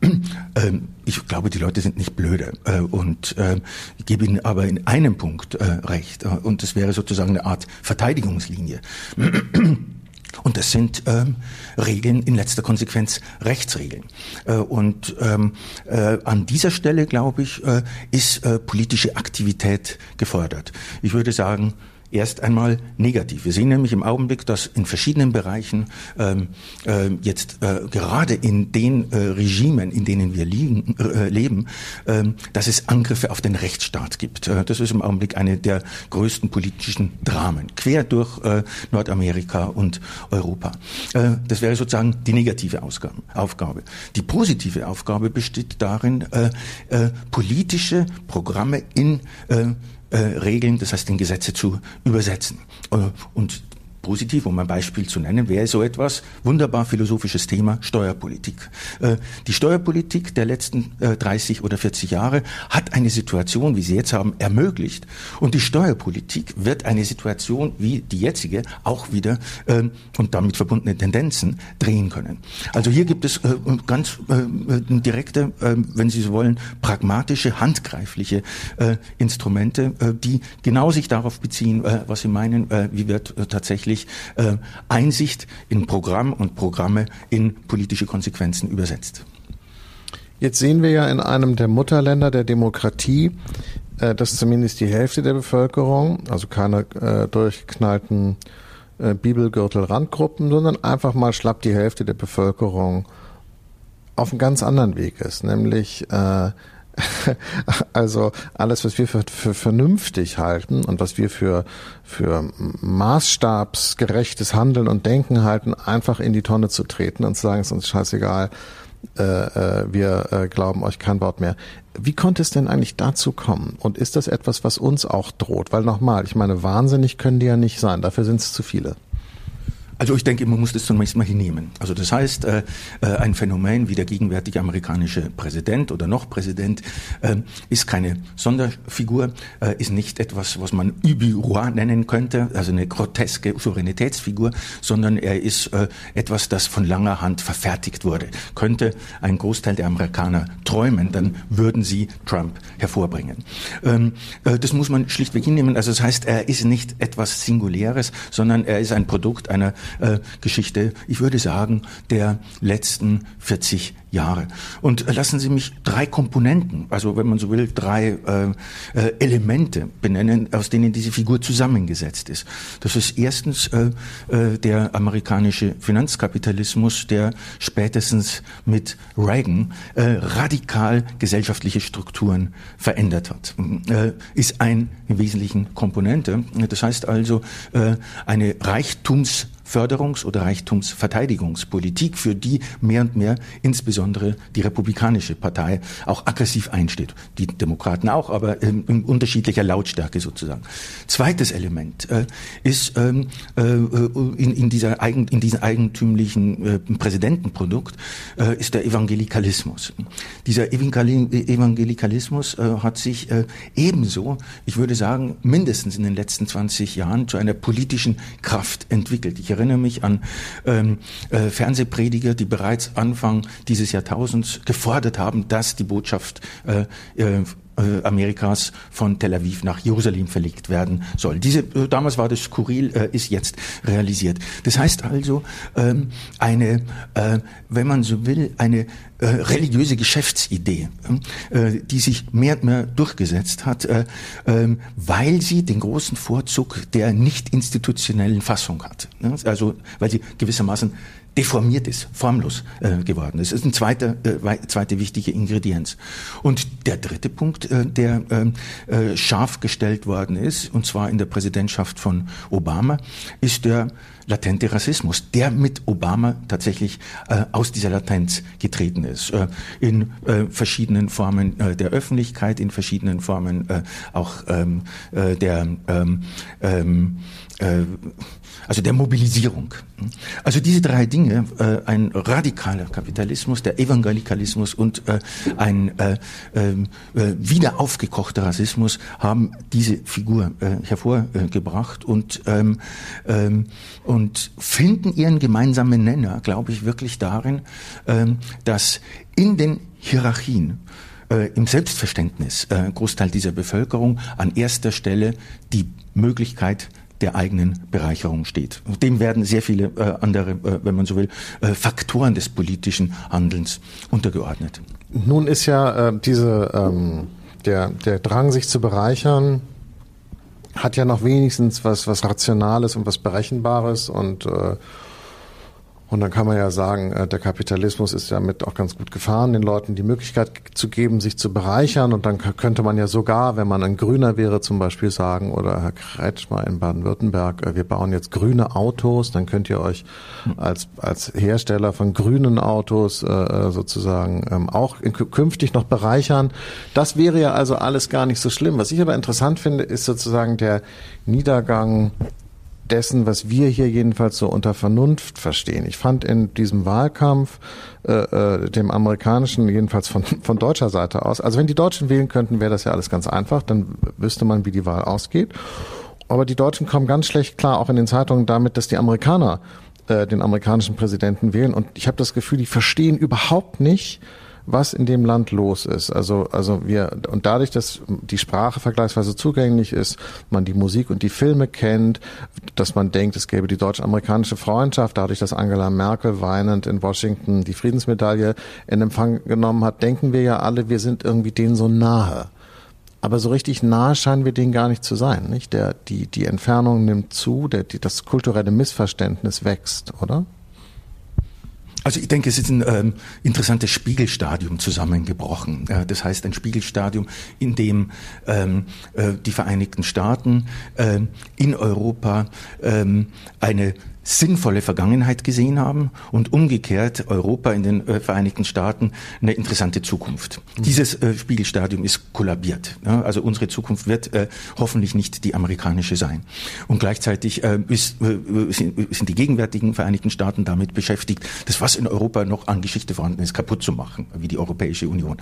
*clears throat* Ähm, ich glaube, die Leute sind nicht blöde. Äh, und äh, ich gebe Ihnen aber in einem Punkt äh, recht. Und das wäre sozusagen eine Art Verteidigungslinie. *clears throat* Und das sind ähm, Regeln, in letzter Konsequenz Rechtsregeln. Äh, und ähm, äh, an dieser Stelle, glaube ich, äh, ist äh, politische Aktivität gefordert. Ich würde sagen, erst einmal negativ. Wir sehen nämlich im Augenblick, dass in verschiedenen Bereichen ähm, äh, jetzt äh, gerade in den äh, Regimen, in denen wir liegen, äh, leben, äh, dass es Angriffe auf den Rechtsstaat gibt. Äh, das ist im Augenblick eine der größten politischen Dramen, quer durch äh, Nordamerika und Europa. Äh, das wäre sozusagen die negative Ausgabe, Aufgabe. Die positive Aufgabe besteht darin, äh, äh, politische Programme in äh, äh, Regeln, das heißt in Gesetze zu übersetzen. Äh, und positiv, um ein Beispiel zu nennen, wäre so etwas, wunderbar philosophisches Thema, Steuerpolitik. Äh, die Steuerpolitik der letzten 30 oder 40 Jahre hat eine Situation, wie sie jetzt haben, ermöglicht. Und die Steuerpolitik wird eine Situation wie die jetzige auch wieder und damit verbundene Tendenzen drehen können. Also hier gibt es ganz direkte, wenn Sie so wollen, pragmatische, handgreifliche Instrumente, die genau sich darauf beziehen, was Sie meinen, wie wird tatsächlich tatsächlich äh, Einsicht in Programm und Programme in politische Konsequenzen übersetzt. Jetzt sehen wir ja in einem der Mutterländer der Demokratie, äh, dass zumindest die Hälfte der Bevölkerung, also keine äh, durchknallten äh, Bibelgürtel-Randgruppen, sondern einfach mal schlapp die Hälfte der Bevölkerung auf einem ganz anderen Weg ist, nämlich äh, *laughs* also alles, was wir für, für vernünftig halten und was wir für, für maßstabsgerechtes Handeln und Denken halten, einfach in die Tonne zu treten und zu sagen, es ist uns scheißegal, äh, äh, wir äh, glauben euch kein Wort mehr. Wie konnte es denn eigentlich dazu kommen? Und ist das etwas, was uns auch droht? Weil nochmal, ich meine, wahnsinnig können die ja nicht sein, dafür sind es zu viele. Also ich denke, man muss das zunächst mal hinnehmen. Also das heißt, äh, äh, ein Phänomen wie der gegenwärtige amerikanische Präsident oder noch Präsident äh, ist keine Sonderfigur, ist nicht etwas, was man Ubi-Roi nennen könnte, also eine groteske Souveränitätsfigur, sondern er ist etwas, das von langer Hand verfertigt wurde. Könnte ein Großteil der Amerikaner träumen, dann würden sie Trump hervorbringen. Ähm, äh, das muss man schlichtweg hinnehmen. Also das heißt, er ist nicht etwas Singuläres, sondern er ist ein Produkt einer äh, Geschichte, ich würde sagen, der letzten 40 Jahre. Und lassen Sie mich drei Komponenten, also wenn man so will, drei äh, äh, Elemente benennen, aus denen diese Figur zusammengesetzt ist. Das ist erstens äh, äh, der amerikanische Finanzkapitalismus, der spätestens mit Reagan äh, radikal gesellschaftliche Strukturen verändert hat. Äh, ist ein wesentlichen Komponente. Das heißt also äh, eine Reichtums Förderungs- oder Reichtumsverteidigungspolitik, für die mehr und mehr insbesondere die Republikanische Partei auch aggressiv einsteht. Die Demokraten auch, aber in, in unterschiedlicher Lautstärke sozusagen. Zweites Element äh, ist ähm, äh, in, in, dieser Eigen, in diesem eigentümlichen äh, Präsidentenprodukt äh, ist der Evangelikalismus. Dieser Evangelikalismus äh, hat sich äh, ebenso, ich würde sagen, mindestens in den letzten 20 Jahren zu einer politischen Kraft entwickelt. Ich erinnere mich an ähm, äh, Fernsehprediger, die bereits Anfang dieses Jahrtausends gefordert haben, dass die Botschaft äh, äh, äh, Amerikas von Tel Aviv nach Jerusalem verlegt werden soll. Diese, äh, damals war das skurril, äh, ist jetzt realisiert. Das heißt also, ähm, eine, äh, wenn man so will, eine äh, religiöse Geschäftsidee, äh, die sich mehr und mehr durchgesetzt hat, äh, ähm, weil sie den großen Vorzug der nicht institutionellen Fassung hat. Ne? Also, weil sie gewissermaßen deformiert ist, formlos äh, geworden ist. Das ist eine zweite, äh, zweite wichtige Ingredienz. Und der dritte Punkt, äh, der ähm, äh, scharf gestellt worden ist, und zwar in der Präsidentschaft von Obama, ist der latente Rassismus, der mit Obama tatsächlich äh, aus dieser Latenz getreten ist. Äh, in äh, verschiedenen Formen äh, der Öffentlichkeit, in verschiedenen Formen äh, auch ähm, äh, der ähm, ähm, äh, also der Mobilisierung. Also diese drei Dinge, ein radikaler Kapitalismus, der Evangelikalismus und ein äh, ähm, äh, wieder aufgekochter Rassismus haben diese Figur hervorgebracht und, ähm, ähm, und finden ihren gemeinsamen Nenner, glaube ich, wirklich darin, ähm, dass in den Hierarchien äh, im Selbstverständnis äh, Großteil dieser Bevölkerung an erster Stelle die Möglichkeit der eigenen Bereicherung steht. Dem werden sehr viele äh, andere, wenn man so will, Faktoren des politischen Handelns untergeordnet. Nun ist ja diese ähm, der der Drang, sich zu bereichern, hat ja noch wenigstens was was Rationales und was Berechenbares und äh, und dann kann man ja sagen, äh, der Kapitalismus ist damit auch ganz gut gefahren, den Leuten die Möglichkeit zu geben, sich zu bereichern. Und dann könnte man ja sogar, wenn man ein Grüner wäre, zum Beispiel sagen, oder Herr Kretschmer in Baden-Württemberg, äh, wir bauen jetzt grüne Autos, dann könnt ihr euch als, als Hersteller von grünen Autos äh, sozusagen ähm, auch künftig noch bereichern. Das wäre ja also alles gar nicht so schlimm. Was ich aber interessant finde, ist sozusagen der Niedergang dessen, was wir hier jedenfalls so unter Vernunft verstehen. Ich fand in diesem Wahlkampf äh, äh, dem amerikanischen, jedenfalls von, von deutscher Seite aus, also wenn die Deutschen wählen könnten, wäre das ja alles ganz einfach, dann wüsste man, wie die Wahl ausgeht. Aber die Deutschen kommen ganz schlecht klar, auch in den Zeitungen, damit, dass die Amerikaner äh, den amerikanischen Präsidenten wählen. Und ich habe das Gefühl, die verstehen überhaupt nicht, was in dem Land los ist. Also, also wir, und dadurch, dass die Sprache vergleichsweise zugänglich ist, man die Musik und die Filme kennt, dass man denkt, es gäbe die deutsch-amerikanische Freundschaft, dadurch, dass Angela Merkel weinend in Washington die Friedensmedaille in Empfang genommen hat, denken wir ja alle, wir sind irgendwie denen so nahe. Aber so richtig nahe scheinen wir denen gar nicht zu sein, nicht? Der, die, die Entfernung nimmt zu, der, die, das kulturelle Missverständnis wächst, oder? Also ich denke, es ist ein ähm, interessantes Spiegelstadium zusammengebrochen. Äh, das heißt ein Spiegelstadium, in dem ähm, äh, die Vereinigten Staaten äh, in Europa ähm, eine sinnvolle Vergangenheit gesehen haben und umgekehrt Europa in den äh, Vereinigten Staaten eine interessante Zukunft. Mhm. Dieses äh, Spiegelstadium ist kollabiert. Ja? Also unsere Zukunft wird äh, hoffentlich nicht die amerikanische sein. Und gleichzeitig äh, ist, äh, sind die gegenwärtigen Vereinigten Staaten damit beschäftigt, das, was in Europa noch an Geschichte vorhanden ist, kaputt zu machen, wie die Europäische Union.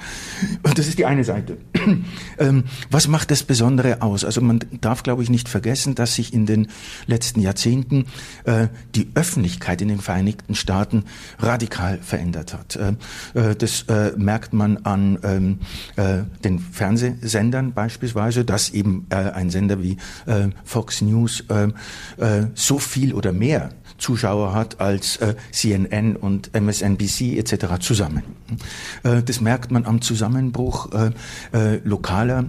Und das ist die eine Seite. *clears throat* ähm, was macht das Besondere aus? Also man darf, glaube ich, nicht vergessen, dass sich in den letzten Jahrzehnten äh, die Öffentlichkeit in den Vereinigten Staaten radikal verändert hat. Äh, äh, das äh, merkt man an ähm, den Fernsehsendern beispielsweise, dass eben ein Sender wie Fox News so viel oder mehr Zuschauer hat als CNN und MSNBC etc. zusammen. Das merkt man am Zusammenbruch lokaler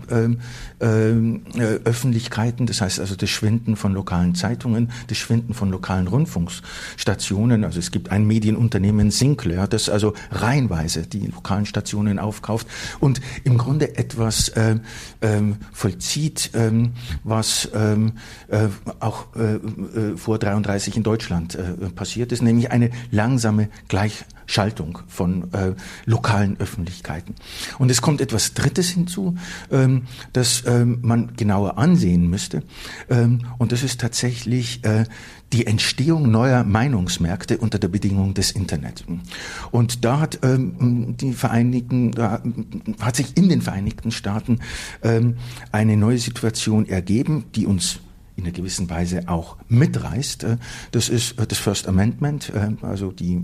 ähm, ähm, äh, Öffentlichkeiten, das heißt also das Schwinden von lokalen Zeitungen, das Schwinden von lokalen Rundfunkstationen. Also es gibt ein Medienunternehmen Sinclair, das also reihenweise die lokalen Stationen aufkauft und im Grunde etwas äh, ähm, vollzieht, ähm, was ähm, äh, auch vor 33 in Deutschland Deutschland äh, passiert ist, nämlich eine langsame Gleichschaltung von äh, lokalen Öffentlichkeiten. Und es kommt etwas Drittes hinzu, ähm, das ähm, man genauer ansehen müsste. Ähm, und das ist tatsächlich äh, die Entstehung neuer Meinungsmärkte unter der Bedingung des Internet. Und da hat ähm, die Vereinigten, da hat sich in den Vereinigten Staaten ähm, eine neue Situation ergeben, die uns in einer gewissen Weise auch mitreißt. Äh, das ist äh, das First Amendment, äh, also die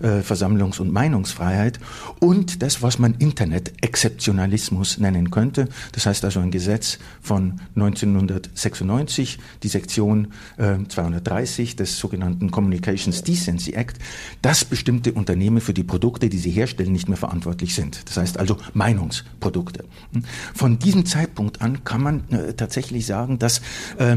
Versammlungs- und Meinungsfreiheit und das, was man Internet-Exzeptionalismus nennen könnte. Das heißt also ein Gesetz von 1996, die Sektion 230 des sogenannten Communications Decency Act, dass bestimmte Unternehmen für die Produkte, die sie herstellen, nicht mehr verantwortlich sind. Das heißt also Meinungsprodukte. Von diesem Zeitpunkt an kann man tatsächlich sagen, dass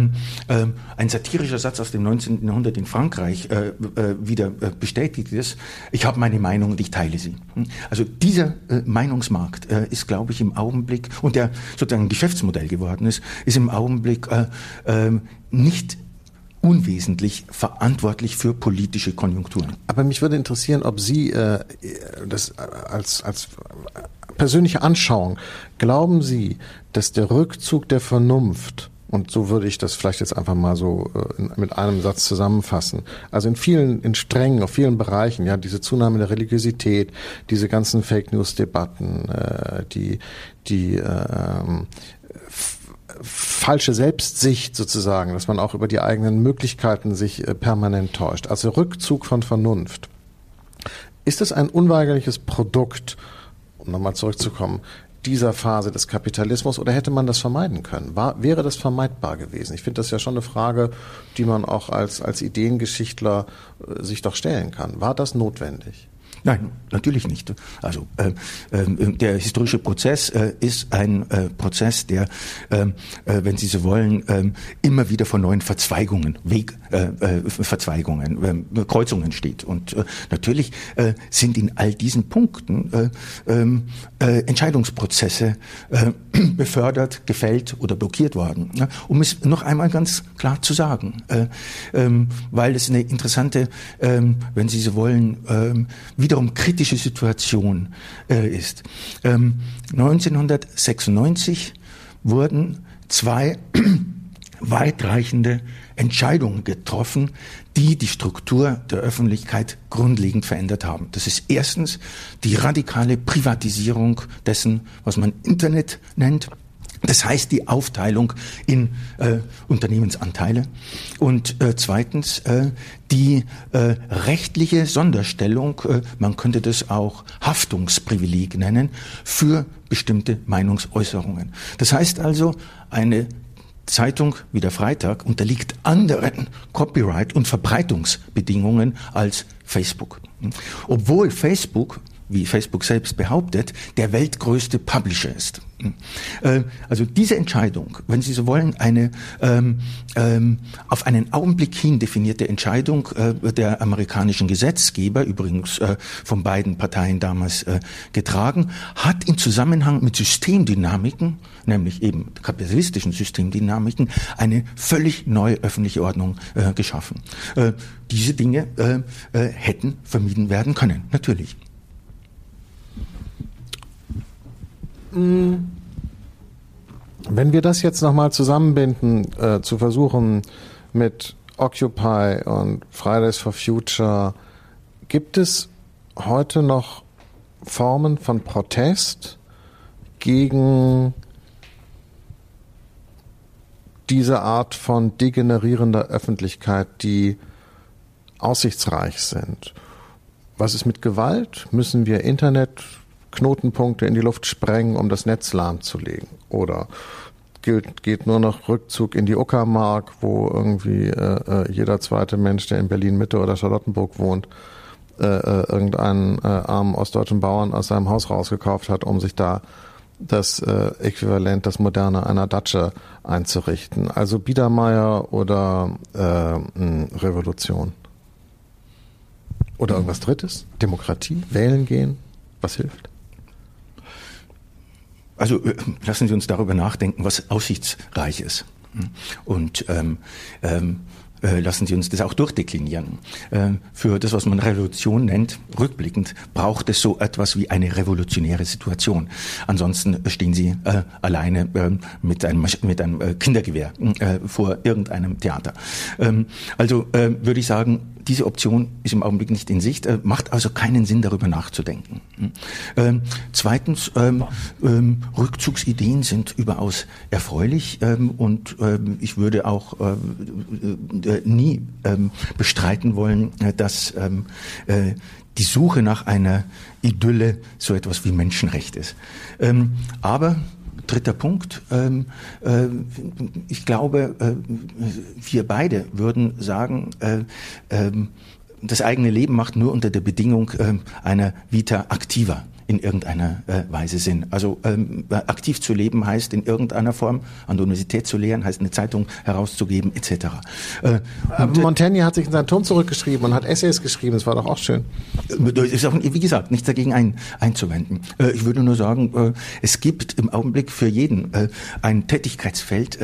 ähm, ähm, ein satirischer Satz aus dem 19. Jahrhundert in Frankreich äh, äh, wieder äh, bestätigt ist, ich habe meine Meinung und ich teile sie. Hm? Also dieser äh, Meinungsmarkt äh, ist, glaube ich, im Augenblick, und der sozusagen ein Geschäftsmodell geworden ist, ist im Augenblick äh, ähm, nicht unwesentlich verantwortlich für politische Konjunkturen. Aber mich würde interessieren, ob Sie äh, das als, als persönliche Anschauung glauben Sie, dass der Rückzug der Vernunft und so würde ich das vielleicht jetzt einfach mal so äh, mit einem Satz zusammenfassen. Also in vielen, in strengen, auf vielen Bereichen, ja, diese Zunahme der Religiosität, diese ganzen Fake News Debatten, äh, die, die, äh, falsche Selbstsicht sozusagen, dass man auch über die eigenen Möglichkeiten sich äh, permanent täuscht. Also Rückzug von Vernunft. Ist es ein unweigerliches Produkt, um nochmal zurückzukommen, dieser Phase des Kapitalismus oder hätte man das vermeiden können? War, wäre das vermeidbar gewesen? Ich finde das ja schon eine Frage, die man auch als, als Ideengeschichtler äh, sich doch stellen kann. War das notwendig? Nein, natürlich nicht. Also äh, äh, der historische Prozess äh, ist ein äh, Prozess, der, ähm, äh, wenn Sie so wollen, ähm, immer wieder vor neuen Verzweigungen, Wegverzweigungen, äh, Kreuzungen steht. Und natürlich sind in all diesen Punkten ähm, Entscheidungsprozesse *clears throat* befördert, gefällt oder blockiert worden. Um es noch einmal ganz klar zu sagen, weil es eine interessante, wenn Sie so wollen, wiederum kritische Situation äh, ist. Ähm, 1996 wurden zwei *clears throat* weitreichende Entscheidungen getroffen, die die Struktur der Öffentlichkeit grundlegend verändert haben. Das ist erstens die radikale Privatisierung dessen, was man Internet nennt. Das heißt die Aufteilung in äh, Unternehmensanteile und äh, zweitens äh, die äh, rechtliche Sonderstellung, äh, man könnte das auch Haftungsprivileg nennen, für bestimmte Meinungsäußerungen. Das heißt also, eine Zeitung wie der Freitag unterliegt anderen Copyright- und Verbreitungsbedingungen als Facebook. Obwohl Facebook wie Facebook selbst behauptet, der weltgrößte Publisher ist. Äh, also diese Entscheidung, wenn Sie so wollen, eine ähm, ähm, auf einen Augenblick hin definierte Entscheidung äh, der amerikanischen Gesetzgeber, übrigens äh, von beiden Parteien damals äh, getragen, hat in Zusammenhang mit Systemdynamiken, nämlich eben kapitalistischen Systemdynamiken, eine völlig neue öffentliche Ordnung äh, geschaffen. Äh, diese Dinge hätten vermieden werden können, natürlich. Wenn wir das jetzt nochmal zusammenbinden, äh, zu versuchen mit Occupy und Fridays for Future, gibt es heute noch Formen von Protest gegen diese Art von degenerierender Öffentlichkeit, die aussichtsreich sind? Was ist mit Gewalt? Müssen wir Internet Knotenpunkte in die Luft sprengen, um das Netz lahmzulegen. Oder gilt, geht nur noch Rückzug in die Uckermark, wo irgendwie äh, äh, jeder zweite Mensch, der in Berlin Mitte oder Charlottenburg wohnt, äh, äh, irgendeinen äh, armen ostdeutschen Bauern aus seinem Haus rausgekauft hat, um sich da das äh, Äquivalent, das moderne einer Datsche einzurichten. Also Biedermeier oder äh, Revolution. Oder irgendwas Drittes? Demokratie? Wählen gehen? Was hilft? Also äh, lassen Sie uns darüber nachdenken, was aussichtsreich ist. Und ähm, ähm, äh, lassen Sie uns das auch durchdeklinieren. Äh, für das, was man Revolution nennt, rückblickend, braucht es so etwas wie eine revolutionäre Situation. Ansonsten stehen Sie äh, alleine äh, mit einem, mit einem äh, Kindergewehr äh, vor irgendeinem Theater. Ähm, also würde ich sagen, diese Option ist im Augenblick nicht in Sicht, macht also keinen Sinn, darüber nachzudenken. Ähm, zweitens, ähm, ähm, Rückzugsideen sind überaus erfreulich ähm, und ähm, ich würde auch äh, nie ähm, bestreiten wollen, äh, dass äh, die Suche nach einer Idylle so etwas wie Menschenrecht ist. Aber dritter Punkt. Ähm, äh, ich glaube, äh, wir beide würden sagen, äh, ähm, das eigene Leben macht nur unter der Bedingung ähm, einer Vita activa in irgendeiner äh, Weise sind. Also ähm, aktiv zu leben heißt in irgendeiner Form an der Universität zu lehren, heißt eine Zeitung herauszugeben etc. Äh, äh Montaigne hat sich in seinen Turm zurückgeschrieben und hat Essays geschrieben. Das war doch auch schön. Äh, ist auch, wie gesagt, nichts dagegen ein, einzuwenden. Äh, ich würde nur sagen, äh, es gibt im Augenblick für jeden äh, ein Tätigkeitsfeld,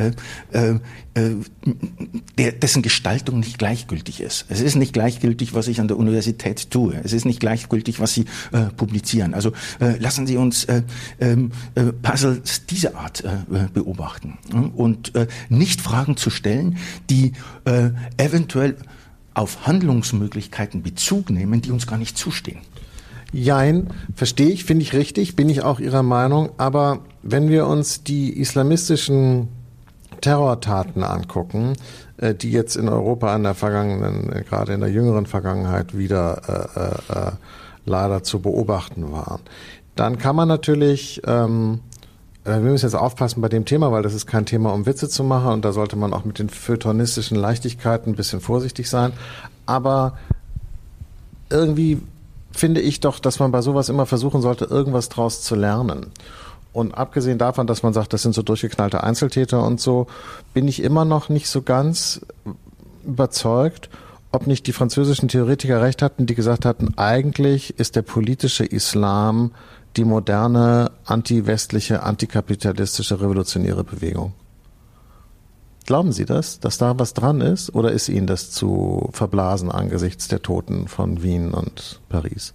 der, dessen Gestaltung nicht gleichgültig ist. Es ist nicht gleichgültig, was ich an der Universität tue. Es ist nicht gleichgültig, was Sie äh, publizieren. Also äh, lassen Sie uns äh, ähm, äh, Puzzles dieser Art äh, beobachten und äh, nicht Fragen zu stellen, die äh, eventuell auf Handlungsmöglichkeiten Bezug nehmen, die uns gar nicht zustehen. Jein, verstehe ich, finde ich richtig, bin ich auch Ihrer Meinung. Aber wenn wir uns die islamistischen Terrortaten angucken, äh, die jetzt in Europa in der vergangenen, äh, gerade in der jüngeren Vergangenheit wieder äh, äh, leider zu beobachten waren, dann kann man natürlich, ähm, wir müssen jetzt aufpassen bei dem Thema, weil das ist kein Thema, um Witze zu machen und da sollte man auch mit den feuilletonistischen Leichtigkeiten ein bisschen vorsichtig sein. Aber irgendwie finde ich doch, dass man bei sowas immer versuchen sollte, irgendwas draus zu lernen. Und abgesehen davon, dass man sagt, das sind so durchgeknallte Einzeltäter und so, bin ich immer noch nicht so ganz überzeugt, ob nicht die französischen Theoretiker recht hatten, die gesagt hatten, eigentlich ist der politische Islam die moderne, anti-westliche, antikapitalistische, revolutionäre Bewegung. Glauben Sie das, dass da was dran ist, oder ist Ihnen das zu verblasen angesichts der Toten von Wien und Paris?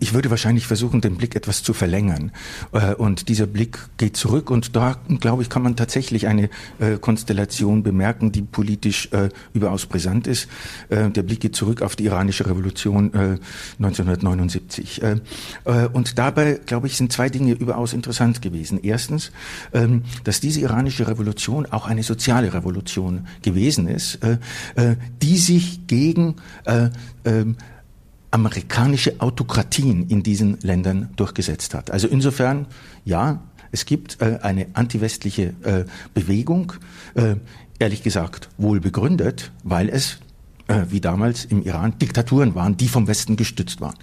Ich würde wahrscheinlich versuchen, den Blick etwas zu verlängern. Äh, und dieser Blick geht zurück und da, glaube ich, kann man tatsächlich eine äh, Konstellation bemerken, die politisch äh, überaus brisant ist. Der Blick geht zurück auf die iranische Revolution 1979. Und dabei, glaube ich, sind zwei Dinge überaus interessant gewesen. Erstens, ähm, dass diese iranische Revolution auch eine soziale Revolution gewesen ist, die sich gegen ähm, amerikanische Autokratien in diesen Ländern durchgesetzt hat. Also insofern, ja, es gibt äh, eine antiwestliche äh, Bewegung, äh, ehrlich gesagt wohl begründet, weil es äh, wie damals im Iran, Diktaturen waren, die vom Westen gestützt waren.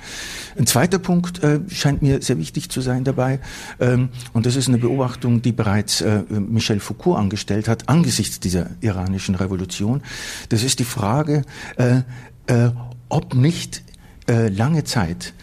Ein zweiter Punkt äh, scheint mir sehr wichtig zu sein dabei, ähm, und das ist eine Beobachtung, die bereits äh, Michel Foucault angestellt hat, angesichts dieser iranischen Revolution. Das ist die Frage, äh, äh, ob nicht äh, lange Zeit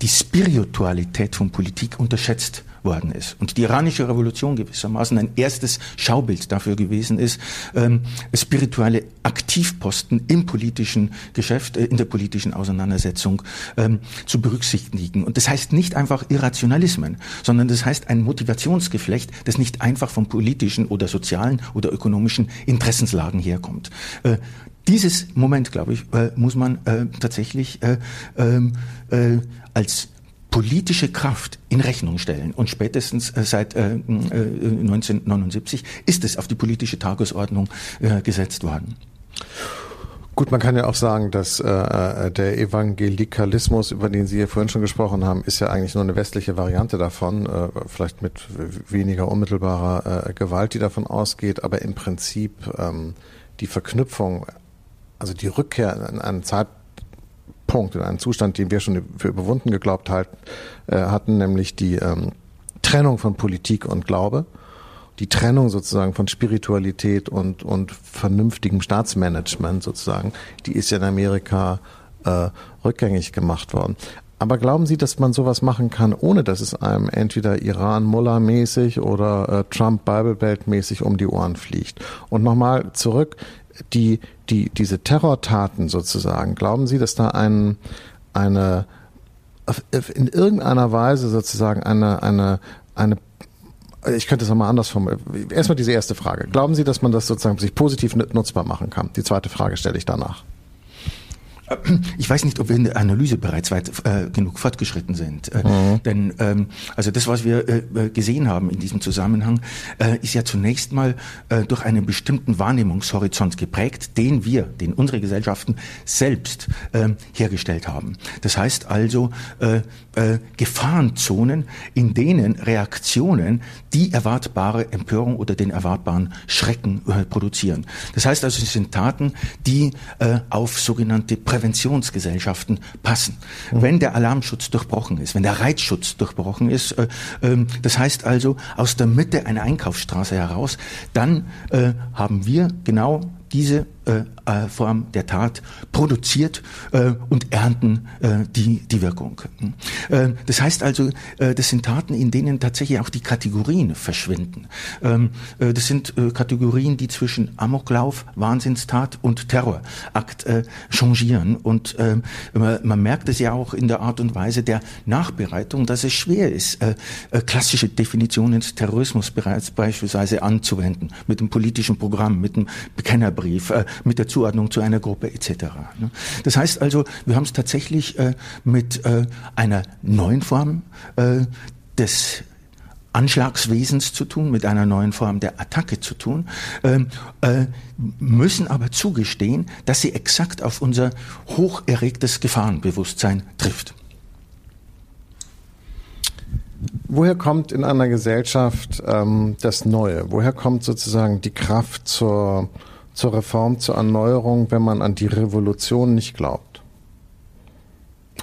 die Spiritualität von Politik unterschätzt worden ist. Und die iranische Revolution gewissermaßen ein erstes Schaubild dafür gewesen ist, ähm, spirituelle Aktivposten im politischen Geschäft, äh, in der politischen Auseinandersetzung ähm, zu berücksichtigen. Und das heißt nicht einfach Irrationalismen, sondern das heißt ein Motivationsgeflecht, das nicht einfach von politischen oder sozialen oder ökonomischen Interessenslagen herkommt. Äh, dieses Moment, glaube ich, äh, muss man äh, tatsächlich äh, ähm, äh, als politische Kraft in Rechnung stellen. Und spätestens äh, seit äh, 1979 äh, ist es auf die politische Tagesordnung äh, gesetzt worden. Gut, man kann ja auch sagen, dass äh, äh, der Evangelikalismus, über den Sie hier vorhin schon gesprochen haben, ist ja eigentlich nur eine westliche Variante davon, äh, vielleicht mit weniger unmittelbarer äh, Gewalt, die davon ausgeht, aber im Prinzip ähm, die Verknüpfung, also die Rückkehr an einen Zeitpunkt, Punkt, in einen Zustand, den wir schon für überwunden geglaubt halten, äh, hatten, nämlich die ähm, Trennung von Politik und Glaube, die Trennung sozusagen von Spiritualität und, und vernünftigem Staatsmanagement sozusagen, die ist ja in Amerika äh, rückgängig gemacht worden. Aber glauben Sie, dass man sowas machen kann, ohne dass es einem entweder Iran-Mullah-mäßig oder äh, Trump-Bible-Belt-mäßig um die Ohren fliegt? Und nochmal zurück, die, die, diese Terrortaten sozusagen, glauben Sie, dass da ein, eine, in irgendeiner Weise sozusagen eine, eine, eine ich könnte es nochmal anders formulieren. Erstmal diese erste Frage. Glauben Sie, dass man das sozusagen sich positiv nutzbar machen kann? Die zweite Frage stelle ich danach. Ich weiß nicht, ob wir in der Analyse bereits weit äh, genug fortgeschritten sind. Äh, mhm. Denn ähm, also das, was wir äh, äh, gesehen haben in diesem Zusammenhang, äh, ist ja zunächst mal äh, durch einen bestimmten Wahrnehmungshorizont geprägt, den wir, den unsere Gesellschaften selbst äh, hergestellt haben. Das heißt also Gefahrenzonen, in denen Reaktionen die erwartbare Empörung oder den erwartbaren Schrecken produzieren. Das heißt also, es sind Taten, die auf sogenannte Prä Präventionsgesellschaften passen. Mhm. Wenn der Alarmschutz durchbrochen ist, wenn der Reizschutz durchbrochen ist, äh, äh, das heißt also aus der Mitte einer Einkaufsstraße heraus, dann äh, haben wir genau diese Form der Tat produziert äh, und ernten äh, die, die Wirkung. Äh, das heißt also, äh, das sind Taten, in denen tatsächlich auch die Kategorien verschwinden. Ähm, äh, das sind äh, Kategorien, die zwischen Amoklauf, Wahnsinnstat und Terrorakt äh, changieren. Und äh, man, merkt es ja auch in der Art und Weise der Nachbereitung, dass es schwer ist, äh, äh, klassische Definitionen des Terrorismus bereits beispielsweise anzuwenden, mit dem politischen Programm, mit dem Bekennerbrief, äh, mit der Zuordnung zu einer Gruppe etc. Ne? Das heißt also, wir haben es tatsächlich äh, mit äh, einer neuen Form äh, des Anschlagswesens zu tun, mit einer neuen Form der Attacke zu tun, ähm, äh, müssen aber zugestehen, dass sie exakt auf unser hocherregtes Gefahrenbewusstsein trifft. Woher kommt in einer Gesellschaft ähm, das Neue? Woher kommt sozusagen die Kraft zur zur Reform, zur Erneuerung, wenn man an die Revolution nicht glaubt.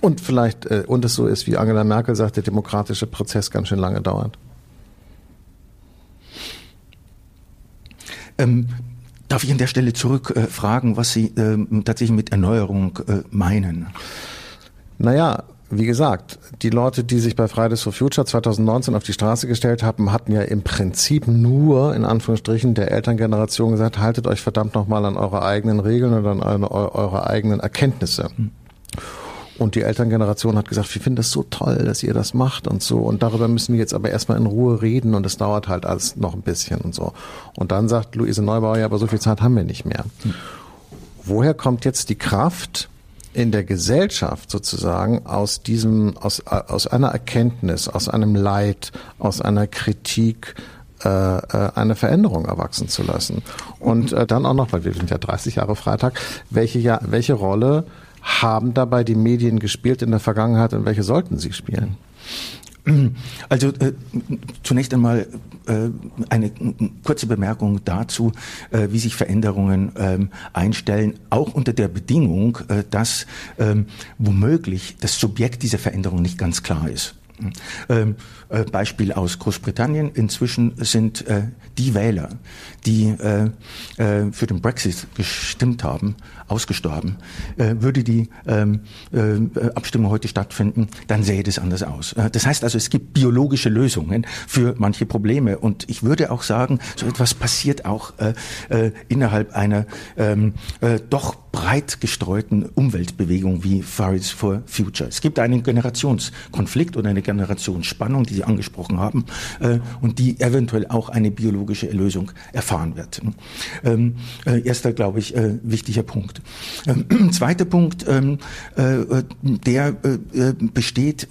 Und vielleicht, äh, und es so ist, wie Angela Merkel sagt, der demokratische Prozess ganz schön lange dauert. Ähm, darf ich an der Stelle zurückfragen, äh, was Sie äh, tatsächlich mit Erneuerung äh, meinen? Naja, wie gesagt, die Leute, die sich bei Fridays for Future 2019 auf die Straße gestellt haben, hatten ja im Prinzip nur, in Anführungsstrichen, der Elterngeneration gesagt, haltet euch verdammt nochmal an eure eigenen Regeln oder an eure, eure eigenen Erkenntnisse. Und die Elterngeneration hat gesagt, wir finden das so toll, dass ihr das macht und so. Und darüber müssen wir jetzt aber erstmal in Ruhe reden und es dauert halt alles noch ein bisschen und so. Und dann sagt Luise Neubauer, ja, aber so viel Zeit haben wir nicht mehr. Woher kommt jetzt die Kraft, in der Gesellschaft sozusagen aus diesem, aus, aus einer Erkenntnis, aus einem Leid, aus einer Kritik äh, äh eine Veränderung erwachsen zu lassen. Und äh, dann auch noch, weil wir sind ja 30 Jahre Freitag, welche, ja, welche Rolle haben dabei die Medien gespielt in der Vergangenheit und welche sollten sie spielen? *clears throat* Also äh, zunächst einmal äh, eine kurze Bemerkung dazu, äh, wie sich Veränderungen ähm, einstellen, auch unter der Bedingung, äh, dass ähm, womöglich das Subjekt dieser Veränderung nicht ganz klar ist. Ähm, äh, Beispiel aus Großbritannien. Inzwischen sind äh, die Wähler, die äh, äh, für den Brexit gestimmt haben, ausgestorben. Äh, würde die ähm, äh, Abstimmung heute stattfinden, dann sähe das anders aus. Äh, das heißt also, es gibt biologische Lösungen für manche Probleme. Und ich würde auch sagen, so etwas passiert auch äh, äh, innerhalb einer ähm, äh, doch breit gestreuten Umweltbewegung wie Fridays for Future. Es gibt einen Generationskonflikt oder eine Generationsspannung, die Sie angesprochen haben, äh, und die eventuell auch eine biologische Lösung erfahren wird. Ähm, äh, erster, glaube ich, äh, wichtiger Punkt. Ähm, *clears throat* zweiter Punkt, ähm, äh, der besteht,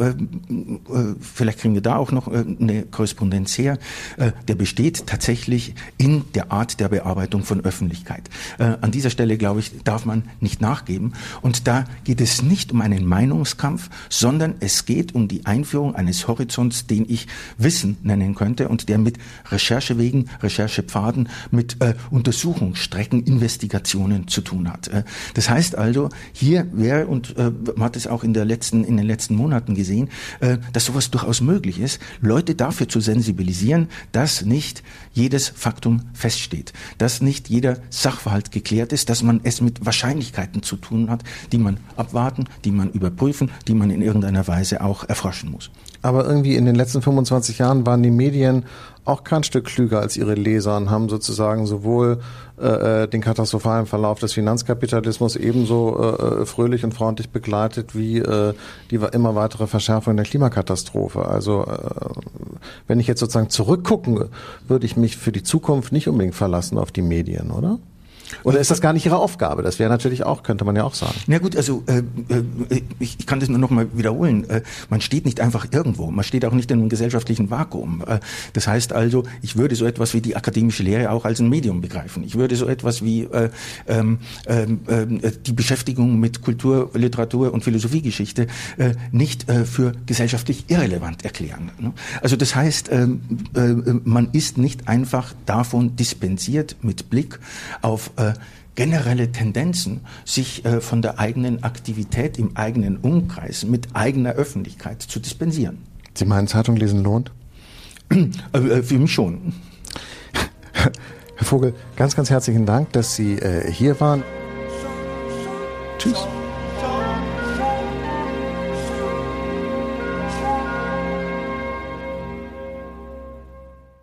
vielleicht kriegen wir da auch noch eine Korrespondenz her, der besteht tatsächlich in der Art der Bearbeitung von Öffentlichkeit. an dieser Stelle, glaube ich, darf man nicht nachgeben. Und da geht es nicht um einen Meinungskampf, sondern es geht um die Einführung eines Horizonts, den ich Wissen nennen könnte und der mit Recherchewegen, Recherchepfaden, mit äh, Untersuchungsstrecken, Investigationen zu tun hat. Äh, das heißt also, hier wäre, und äh, man hat es auch in, der letzten, in den letzten Monaten gesehen, äh, dass sowas durchaus möglich ist, Leute dafür zu sensibilisieren, dass nicht jedes Faktum feststeht, dass nicht jeder Sachverhalt geklärt ist, dass man es mit wahrscheinlich Wahrscheinlichkeiten zu tun hat, die man abwarten, die man überprüfen, die man in irgendeiner Weise auch erforschen muss. Aber irgendwie in den letzten 25 Jahren waren die Medien auch kein Stück klüger als ihre Leser und haben sozusagen sowohl äh, äh den katastrophalen Verlauf des Finanzkapitalismus ebenso äh, äh, fröhlich und freundlich begleitet wie äh, die immer weitere Verschärfung der Klimakatastrophe. Also äh, wenn ich jetzt sozusagen zurückgucken, würde ich mich für die Zukunft nicht unbedingt verlassen auf die Medien, oder? Oder ist das gar nicht Ihre Aufgabe? Das wäre natürlich auch, könnte man ja auch sagen. Na gut, also äh, äh, ich kann das nur noch mal wiederholen. Äh, man steht nicht einfach irgendwo, man steht auch nicht in einem gesellschaftlichen Vakuum. Äh, das heißt also, ich würde so etwas wie die akademische Lehre auch als ein Medium begreifen. Ich würde so etwas wie äh, ähm, ähm, äh, die Beschäftigung mit Kultur, Literatur und Philosophiegeschichte nicht für gesellschaftlich irrelevant erklären. Ne? Also das heißt, äh, äh, man ist nicht einfach davon dispensiert mit Blick auf äh, generelle Tendenzen, sich äh, von der eigenen Aktivität im eigenen Umkreis mit eigener Öffentlichkeit zu dispensieren. Sie meinen, Zeitung lesen lohnt? Äh, äh, für mich schon. Herr Vogel, ganz, ganz herzlichen Dank, dass Sie äh, hier waren. Tschüss.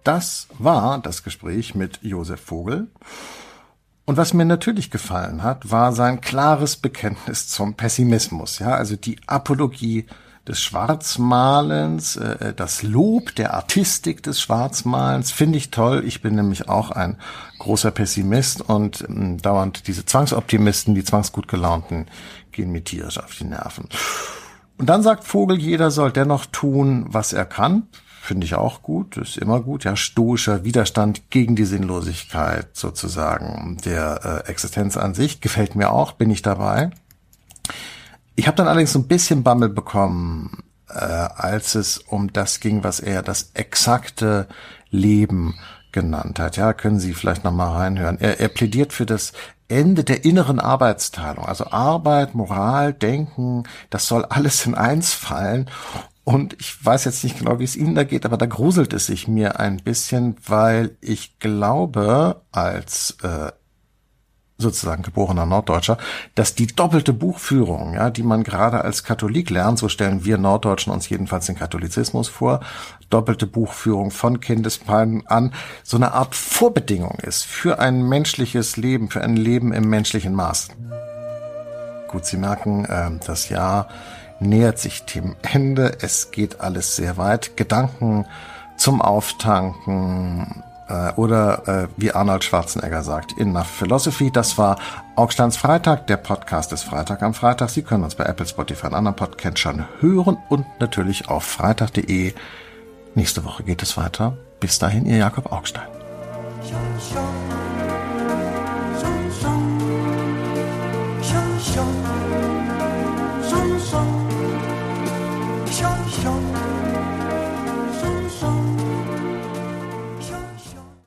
Das war das Gespräch mit Josef Vogel. Und was mir natürlich gefallen hat, war sein klares Bekenntnis zum Pessimismus, ja, also die Apologie des Schwarzmalens, äh, das Lob der Artistik des Schwarzmalens finde ich toll. Ich bin nämlich auch ein großer Pessimist und äh, dauernd diese Zwangsoptimisten, die zwangsgut gelaunten, gehen mir tierisch auf die Nerven. Und dann sagt Vogel, jeder soll dennoch tun, was er kann finde ich auch gut, ist immer gut, ja, stoischer Widerstand gegen die Sinnlosigkeit sozusagen der äh, Existenz an sich, gefällt mir auch, bin ich dabei. Ich habe dann allerdings so ein bisschen Bammel bekommen, äh, als es um das ging, was er das exakte Leben genannt hat. Ja, können Sie vielleicht noch mal reinhören. Er, er plädiert für das Ende der inneren Arbeitsteilung. Also Arbeit, Moral, Denken, das soll alles in eins fallen. Und ich weiß jetzt nicht genau, wie es Ihnen da geht, aber da gruselt es sich mir ein bisschen, weil ich glaube, als äh, sozusagen geborener Norddeutscher, dass die doppelte Buchführung, ja, die man gerade als Katholik lernt, so stellen wir Norddeutschen uns jedenfalls den Katholizismus vor, doppelte Buchführung von Kindesbeinen an, so eine Art Vorbedingung ist für ein menschliches Leben, für ein Leben im menschlichen Maß. Gut, Sie merken, äh, das Jahr nähert sich dem Ende. Es geht alles sehr weit. Gedanken zum Auftanken äh, oder äh, wie Arnold Schwarzenegger sagt, Enough Philosophy. Das war Augsteins Freitag, der Podcast des Freitag am Freitag. Sie können uns bei Apple, Spotify und anderen Podcatchern hören und natürlich auf freitag.de. Nächste Woche geht es weiter. Bis dahin, ihr Jakob Augstein. song